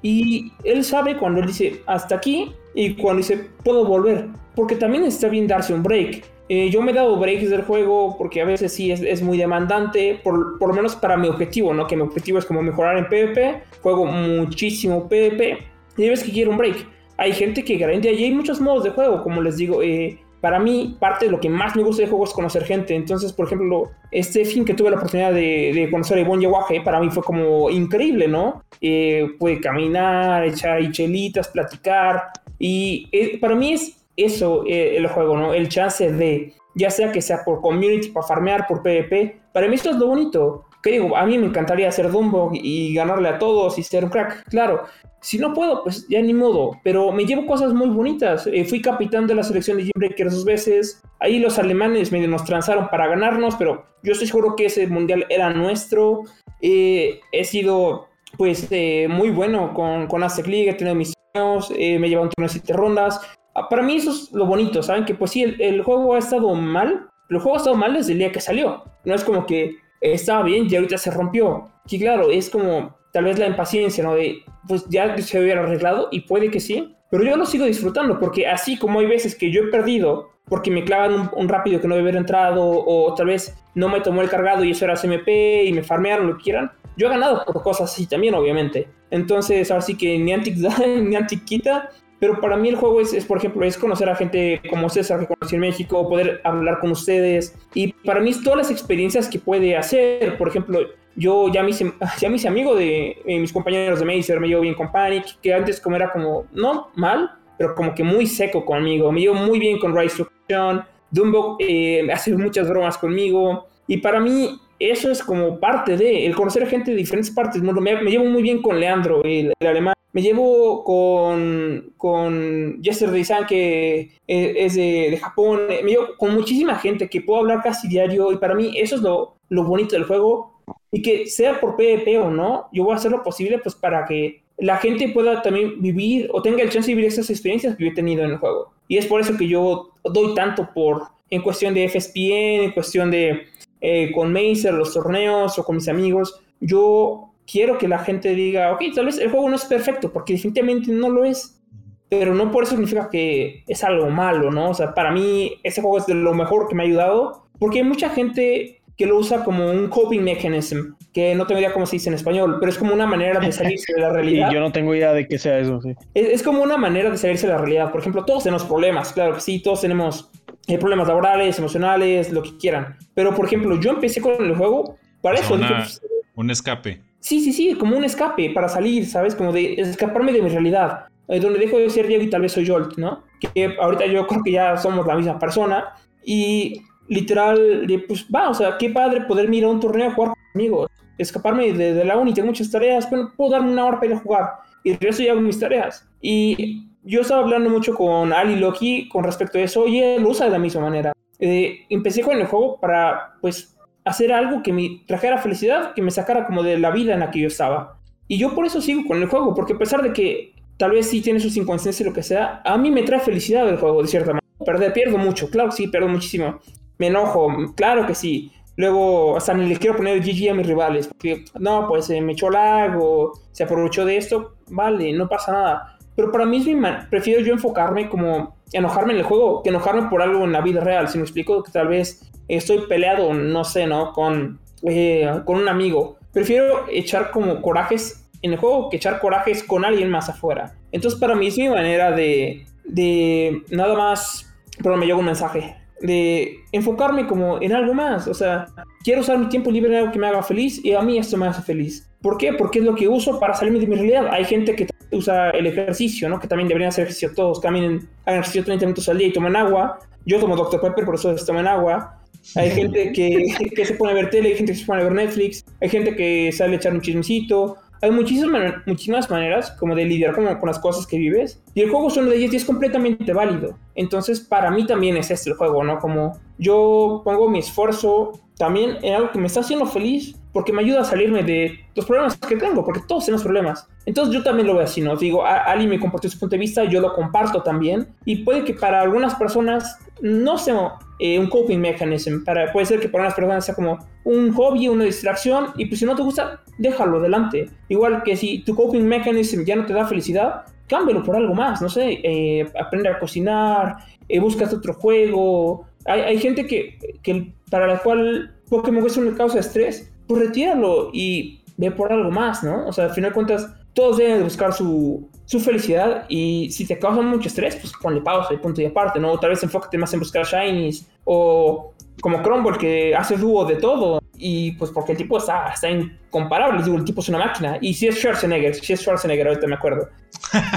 Y él sabe cuando él dice hasta aquí y cuando dice puedo volver. Porque también está bien darse un break. Eh, yo me he dado breaks del juego porque a veces sí es, muy demandante, por, por lo menos para mi objetivo, ¿no? Que mi objetivo es como mejorar en PvP. Juego muchísimo PvP y hay veces que quiero un break. Hay gente que grande y hay muchos modos de juego, como les digo. Eh, para mí, parte de lo que más me gusta de juego es conocer gente. Entonces, por ejemplo, este fin que tuve la oportunidad de, conocer a Ivonne Yaguaje, para mí fue como increíble, ¿no? Eh, pude caminar, echar chelitas, platicar. Y eh, para mí es eso eh, el juego, ¿no? El chance de, ya sea que sea por community, para farmear, por PvP. Para mí esto es lo bonito. Que digo, a mí me encantaría hacer Dumbo y ganarle a todos y ser un crack, claro. Si no puedo, pues ya ni modo. Pero me llevo cosas muy bonitas. Eh, fui capitán de la selección de Jim Breaker dos veces. Ahí los alemanes medio nos transaron para ganarnos, pero yo estoy seguro que ese mundial era nuestro. Eh, he sido, pues, eh, muy bueno con, con Aztec League. He tenido mis años. me he llevado un torneo de siete rondas. Ah, para mí eso es lo bonito, ¿saben? Que pues sí, el, el juego ha estado mal. El juego ha estado mal desde el día que salió. No es como que estaba bien y ahorita se rompió. Y claro, es como tal vez la impaciencia, ¿no? De, pues ya se hubiera arreglado y puede que sí, pero yo lo sigo disfrutando porque así como hay veces que yo he perdido porque me clavan un, rápido que no debe haber entrado o tal vez no me tomó el cargado y eso era CMP y me farmearon lo que quieran, yo he ganado por cosas así también, obviamente. Entonces, ahora sí que ni antic da ni antic quita, pero para mí el juego es, es, por ejemplo, es conocer a gente como César que conocí en México, poder hablar con ustedes. Y para mí es todas las experiencias que puede hacer. Por ejemplo, yo ya me hice, ya me hice amigo de eh, mis compañeros de Mazer, me llevo bien con Panic, que antes como era como, no mal, pero como que muy seco conmigo. Me llevo muy bien con Rise to Dumbo eh, hace muchas bromas conmigo. Y para mí eso es como parte de el conocer a gente de diferentes partes mundo. Me, llevo muy bien con Leandro, el, alemán. Me llevo con, con Yesterday San, que eh, es de, de, Japón. Me llevo con muchísima gente que puedo hablar casi diario. Y para mí eso es lo, lo bonito del juego y que sea por PvP o no, yo voy a hacer lo posible pues para que la gente pueda también vivir o tenga el chance de vivir esas experiencias que yo he tenido en el juego. Y es por eso que yo doy tanto por, en cuestión de FSPN, en cuestión de eh, con Mazer, los torneos o con mis amigos, yo quiero que la gente diga, ok, tal vez el juego no es perfecto, porque definitivamente no lo es, pero no por eso significa que es algo malo, ¿no? O sea, para mí ese juego es de lo mejor que me ha ayudado, porque hay mucha gente que lo usa como un coping mechanism, que no tengo idea cómo se dice en español, pero es como una manera de salirse de la realidad. y yo no tengo idea de qué sea eso, sí. Es, como una manera de salirse de la realidad. Por ejemplo, todos tenemos problemas, claro que sí, todos tenemos eh, problemas laborales, emocionales, lo que quieran. Pero, por ejemplo, yo empecé con el juego para eso. Pues, un escape. Sí, sí, sí, como un escape para salir, ¿sabes? Como de escaparme de mi realidad. Eh, donde dejo de ser Diego y tal vez soy Jolt, ¿no? Que ahorita yo creo que ya somos la misma persona. Y literal, pues va, o sea, qué padre poder ir a un torneo a jugar con amigos, escaparme de, la uni, tengo muchas tareas, pero puedo darme una hora para ir a jugar y regreso y hago mis tareas. Y yo estaba hablando mucho con Ali Loki con respecto a eso y él lo usa de la misma manera. Eh, empecé con el juego para, pues, hacer algo que me trajera felicidad, que me sacara como de la vida en la que yo estaba. Y yo por eso sigo con el juego, porque a pesar de que tal vez sí tiene sus inconsistencias y lo que sea, a mí me trae felicidad el juego, de cierta manera. Perder, pierdo mucho, claro que sí, pierdo muchísimo me enojo, claro que sí. Luego, hasta ni les quiero poner GG a mis rivales, porque no, pues se me echó lag o se aprovechó de esto, vale, no pasa nada. Pero para mí prefiero yo enfocarme como enojarme en el juego que enojarme por algo en la vida real. Si me explico que tal vez estoy peleado, no sé, ¿no? Con, eh, con un amigo. Prefiero echar como corajes en el juego que echar corajes con alguien más afuera. Entonces para mí es mi manera de, de nada más... Perdón, me llegó un mensaje de enfocarme como en algo más. O sea, quiero usar mi tiempo libre en algo que me haga feliz y a mí esto me hace feliz. ¿Por qué? Porque es lo que uso para salirme de mi realidad. Hay gente que usa el ejercicio, ¿no? Que también deberían hacer ejercicio todos. Caminen, hagan ejercicio 30 minutos al día y toman agua. Yo tomo Dr. Pepper, por eso toman agua. Hay gente que, que, se pone a ver tele, hay gente que se pone a ver Netflix, hay gente que sale a echar un chismecito, hay muchísimas, muchísimas maneras como de lidiar con, con las cosas que vives. Y el juego es uno de ellas y es completamente válido. Entonces, para mí también es este el juego, ¿no? Como yo pongo mi esfuerzo también en algo que me está haciendo feliz porque me ayuda a salirme de los problemas que tengo, porque todos tenemos problemas. Entonces yo también lo veo así, ¿no? Digo, Ali me compartió su punto de vista, yo lo comparto también, y puede que para algunas personas no sea eh, un coping mechanism, para, puede ser que para unas personas sea como un hobby, una distracción, y pues si no te gusta, déjalo adelante. Igual que si tu coping mechanism ya no te da felicidad, cámbialo por algo más, no sé, eh, aprende a cocinar, eh, buscas otro juego. Hay, hay gente que, que, para la cual Pokémon es una causa de estrés, pues retíralo y ve por algo más, ¿no? O sea, al final de cuentas, todos deben de buscar su, su felicidad y si te causan mucho estrés, pues ponle pausa y punto y aparte, ¿no? Tal vez enfócate más en buscar shinies o como Crumble que hace dúo de todo y pues porque el tipo está, está incomparable, digo, el tipo es una máquina y si es Schwarzenegger, si es Schwarzenegger, ahorita me acuerdo.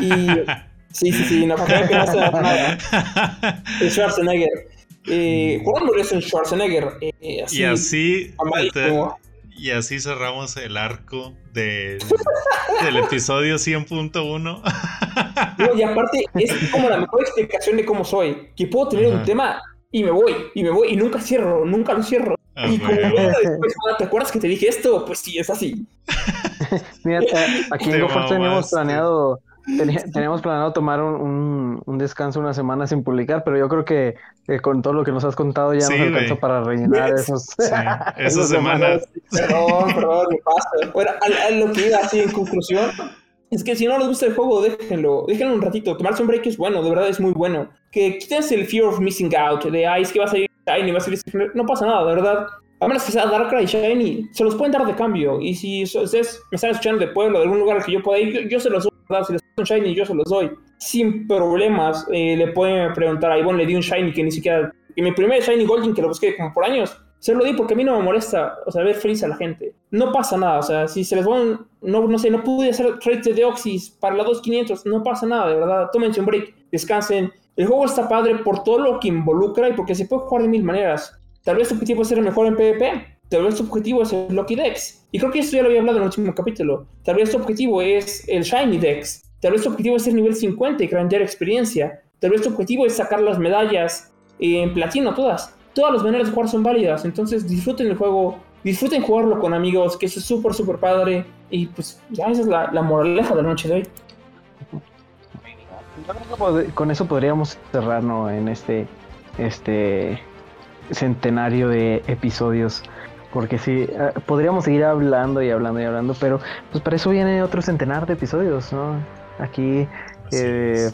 Y sí, sí, sí, no creo que no sea nada. Es Schwarzenegger. Eh, Crumble es un Schwarzenegger. Eh, así, y así y así cerramos el arco de, del episodio 100.1. y aparte es como la mejor explicación de cómo soy. Que puedo tener un tema y me voy, y me voy, y nunca cierro, nunca lo cierro. Ah, y como después, ¿te acuerdas que te dije esto? Pues sí, es así. Mira, aquí en GoForce tenemos planeado Teníamos planeado tomar un, un, descanso una semana sin publicar, pero yo creo que, con todo lo que nos has contado ya nos alcanzó para rellenar esos, sí, esas semanas. Perdón, perdón, me pasa. Bueno, a, lo que iba así en conclusión, es que si no les gusta el juego, déjenlo, déjenlo un ratito. Tomarse un break es bueno, de verdad es muy bueno. Que quítense el fear of missing out, de, ay, es que va a salir Shiny, va a salir... No pasa nada, de verdad. A menos que sea Darkrai y Shiny, se los pueden dar de cambio. Y si ustedes me están escuchando de pueblo, de algún lugar que yo pueda ir, yo, se los. Si les un Shiny, yo se los doy. Sin problemas, eh, le pueden preguntar a Ivonne, le di un Shiny que ni siquiera... Y mi primer Shiny Golden, que lo busqué como por años, se lo di porque a mí no me molesta, o sea, ver feliz a la gente. No pasa nada, o sea, si se les van, no, no sé, no pude hacer trade de Deoxys para la 2500, no pasa nada, de verdad. Tómense un break, descansen. El juego está padre por todo lo que involucra y porque se puede jugar de mil maneras. Tal vez tu objetivo es ser mejor en PvP. Tal vez tu objetivo es el Lucky Dex. Y creo que esto ya lo había hablado en el último capítulo. Tal vez tu objetivo es el Shiny Dex. Tal vez tu objetivo es ser nivel 50 y grandear experiencia. Tal vez tu objetivo es sacar las medallas en platino, todas. Todas las maneras de jugar son válidas. Entonces disfruten el juego. Disfruten jugarlo con amigos, que eso es súper, súper padre. Y pues ya esa es la, la moraleja de la noche de hoy. Con eso podríamos cerrarnos en este, este centenario de episodios. Porque sí, eh, podríamos seguir hablando y hablando y hablando, pero pues para eso viene otro centenar de episodios, ¿no? Aquí Eh,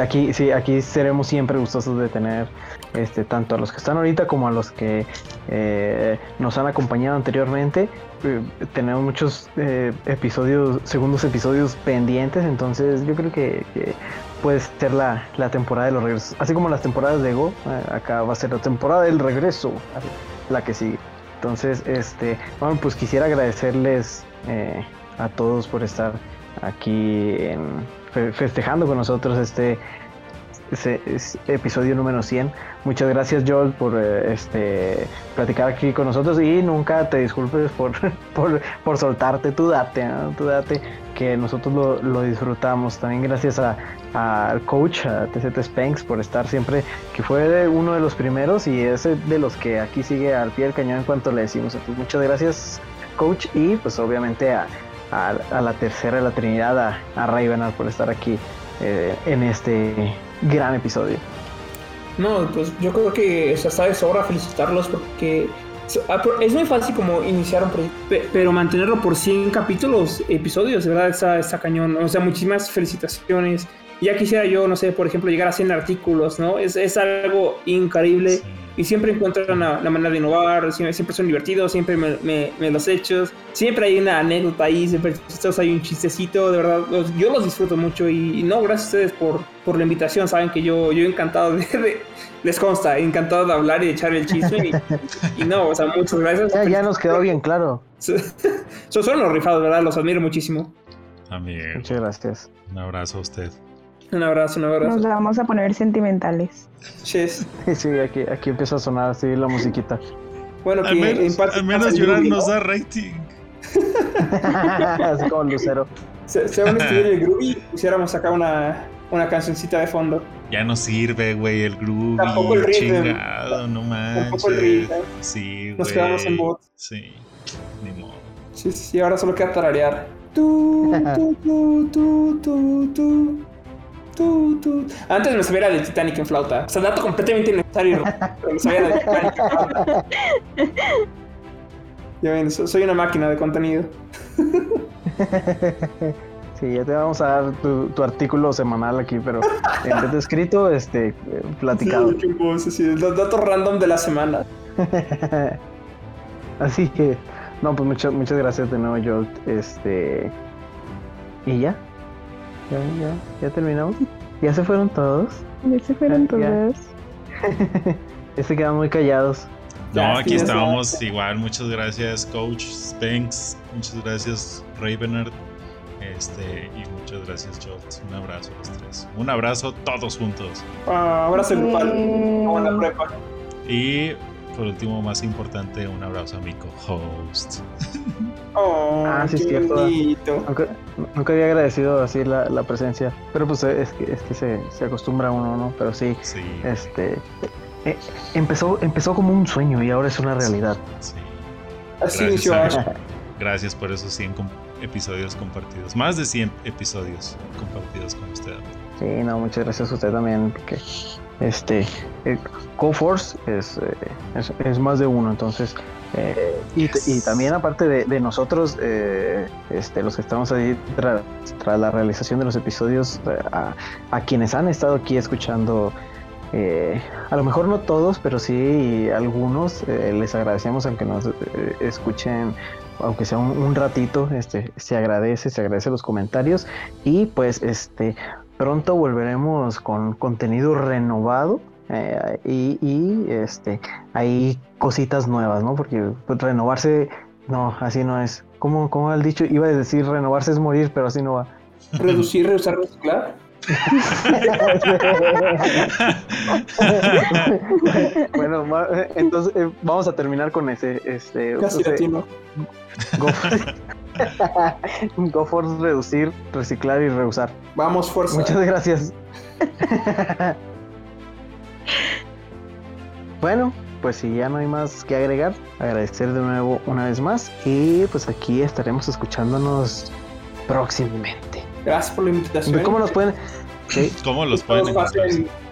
aquí, sí, aquí seremos siempre gustosos de tener este, tanto a los que están ahorita como a los que eh, nos han acompañado anteriormente. Eh, tenemos muchos eh, episodios, segundos episodios pendientes, entonces yo creo que, puede ser la, temporada de los regresos. Así como las temporadas de Go, acá va a ser la temporada del regreso, la que sigue. Entonces, este, bueno, pues quisiera agradecerles a todos por estar aquí festejando con nosotros este ese, episodio número 100. Muchas gracias Joel por eh, este platicar aquí con nosotros y nunca te disculpes por, por, soltarte, tú date, date, que nosotros lo, disfrutamos. También gracias al coach, a TZ Spanks, por estar siempre, que fue uno de los primeros y es de los que aquí sigue al pie del cañón en cuanto le decimos. muchas gracias coach y pues obviamente a, la tercera de la Trinidad, a, a por estar aquí eh, en este gran episodio. No, pues yo creo que o está de sobra felicitarlos porque ah, es muy fácil como iniciar un proyecto, pero mantenerlo por 100 capítulos, episodios, de verdad está, está cañón. O sea, muchísimas felicitaciones. Ya quisiera yo, no sé, por ejemplo, llegar a 100 artículos, ¿no? Es, es algo increíble y siempre encuentran la, manera de innovar, siempre, son divertidos, siempre me, me, los hechos, siempre hay una anécdota ahí, siempre hay un chistecito, de verdad, yo los disfruto mucho y, no, gracias a ustedes por, por la invitación, saben que yo, yo encantado de, les consta, encantado de hablar y de echar el chisme y, no, o sea, muchas gracias. Ya, ya nos quedó bien claro. son, son los rifados, ¿verdad? Los admiro muchísimo. También. Muchas gracias. Un abrazo a usted. Un abrazo, un abrazo. Nos vamos a poner sentimentales. Yes. Sí, aquí, aquí empieza a sonar así la musiquita. Bueno, al menos, al menos llorar nos da rating. así como Lucero. Se, se van a estudiar el groovy pusiéramos acá una, una cancioncita de fondo. Ya no sirve, güey, el groovy. Tampoco el Chingado, no manches. Tampoco el ritmo. Sí, güey. Nos quedamos en bot. Sí, ni modo. Sí, sí, ahora solo queda tararear. Tu, tu, tu, tu, tu, tu. Antes me sabía de Titanic en flauta. O sea, dato completamente innecesario, pero me sabía de Titanic en flauta. Ya ven, soy una máquina de contenido. Sí, ya te vamos a dar tu, artículo semanal aquí, pero en vez de escrito, este, platicado. Sí, sí, los datos random de la semana. Así que, no, pues muchas, muchas gracias de nuevo, Jolt. Este, y ya, ya, ya, ya terminamos. ¿Ya se fueron todos? Ya se fueron todos. ya se quedan muy callados. No, aquí estábamos igual. Muchas gracias, Coach Spanks. Muchas gracias, Ravenard. Este, y muchas gracias, Jolt. Un abrazo a los tres. Un abrazo todos juntos. Ah, abrazo grupal. Como la prepa. Y por último, más importante, un abrazo a mi co-host. Oh, ah, sí, es cierto. Nunca, había agradecido así la, la, presencia. Pero pues es que, es que se, se, acostumbra uno, ¿no? Pero sí, sí. este eh, empezó, empezó como un sueño y ahora es una realidad. Sí. Así gracias, gracias por esos 100 episodios compartidos. Más de 100 episodios compartidos con usted. Sí, no, muchas gracias a usted también, porque este eh, CoForce es, eh, es, es, más de uno, entonces eh, y, y, también aparte de, de nosotros, eh, este, los que estamos ahí tras, la realización de los episodios, a, a, quienes han estado aquí escuchando, a lo mejor no todos, pero sí algunos, les agradecemos aunque nos escuchen, aunque sea un, un, ratito, este, se agradece, se agradece los comentarios. Y pues este pronto volveremos con contenido renovado eh, y, este, hay cositas nuevas, ¿no? Porque pues, renovarse, no, así no es. ¿Cómo, ¿Cómo el dicho? Iba a decir renovarse es morir, pero así no va. Reducir, reusar, reciclar. bueno, entonces eh, vamos a terminar con ese. Este, Casi latino. Go, go for reducir, reciclar y reusar. Vamos, fuerza. Muchas gracias. Bueno, pues si ya no hay más que agregar, agradecer de nuevo una vez más y pues aquí estaremos escuchándonos próximamente. Gracias por la invitación. ¿Cómo nos pueden? ¿Cómo los pueden encontrar?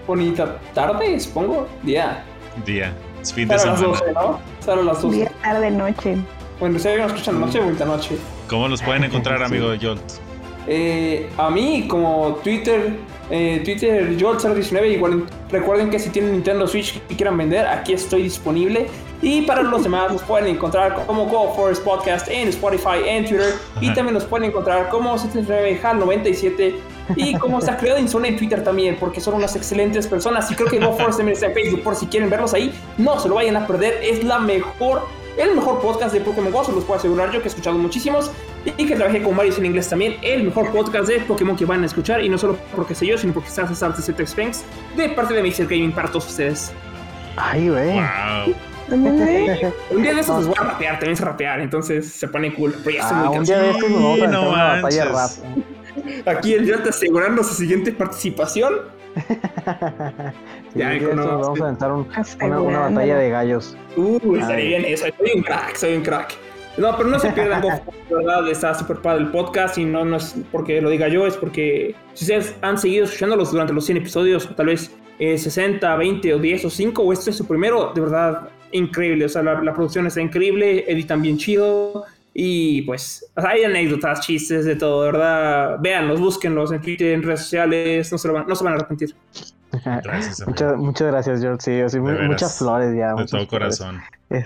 Bonita tarde, supongo. Día. Día. Es fin de semana. Las 12, ¿no? Solo las 12. Día, tarde, noche. Bueno, si alguien nos escucha noche, bonita noche. ¿Cómo los pueden encontrar, amigo de Jolt? eh, a mí como Twitter, eh, Twitter Joel019. Igual recuerden que si tienen Nintendo Switch y quieran vender, aquí estoy disponible. Y para los demás nos pueden encontrar como Go Forest Podcast en Spotify, en Twitter. Y también nos pueden encontrar como 79 HAL97 y como está creado en Zona en Twitter también, porque son unas excelentes personas. Y creo que Go Forest también está en Facebook por si quieren verlos ahí. No se lo vayan a perder, es la mejor el mejor podcast de Pokémon Go, se los puedo asegurar yo que he escuchado muchísimos y que trabajé con varios en inglés también. El mejor podcast de Pokémon que van a escuchar y no solo porque sé yo, sino porque está César de Spanks de parte de Mixer Gaming para todos ustedes. Ay, güey. un día de esos les voy a rapear, también sé rapear, entonces se pone cool. Pero ya ah, un día de estos vamos a no una batalla rap. Aquí el Yata asegurando su siguiente participación. ya, vamos a aventar una, batalla de gallos. Uh, estaría bien eso. Soy un crack, soy un crack. No, pero no se pierdan, verdad, está súper padre el podcast y no, no es porque lo diga yo, es porque si ustedes han seguido escuchándolos durante los 100 episodios, o tal vez 60, eh, 20 o 10 o 5, o este es su primero, de verdad, increíble. O sea, la, producción está increíble, editan bien chido. Y pues hay anécdotas, chistes, de todo, verdad. Véanlos, búsquenlos en Twitter, en redes sociales, no se, van, no se van a arrepentir. Gracias, muchas, muchas gracias, George. Sí, muchas flores ya. De todo corazón.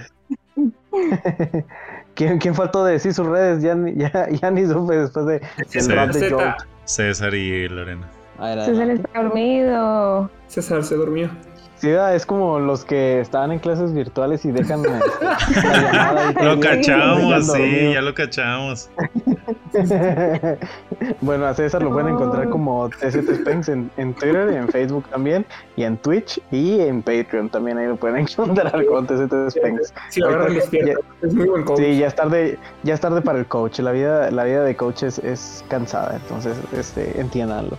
¿Quién, ¿Quién, faltó de decir sus redes? Ya, ya, ya ni supe después de, César, de George. César y Lorena. César está dormido. César se durmió. Sí, es como los que estaban en clases virtuales y dejan la llamada. Y lo cachamos, sí, ya lo cachamos. bueno, a César lo pueden encontrar como TCT Spanks en, en, Twitter, en Facebook también, y en Twitch y en Patreon también ahí lo pueden encontrar con TCT Spanks. Sí, la verdad es, ya, es muy buen coach. Sí, ya es tarde, ya es tarde para el coach. La vida, la vida de coach es, es cansada, entonces este, entiéndanlo.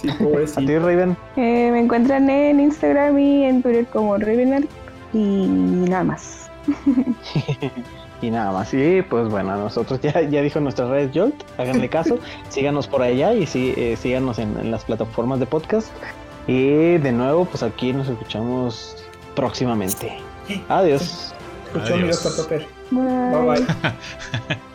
Sí, ¿A ti, Raven? Eh, me encuentran en Instagram y en Twitter como Ravenart y nada más. y nada más. Y pues bueno, nosotros ya, ya dijo nuestras redes Jolt, háganle caso, síganos por allá y sí, eh, síganos en, las plataformas de podcast. Y de nuevo, pues aquí nos escuchamos próximamente. Adiós. Adiós. Bye bye.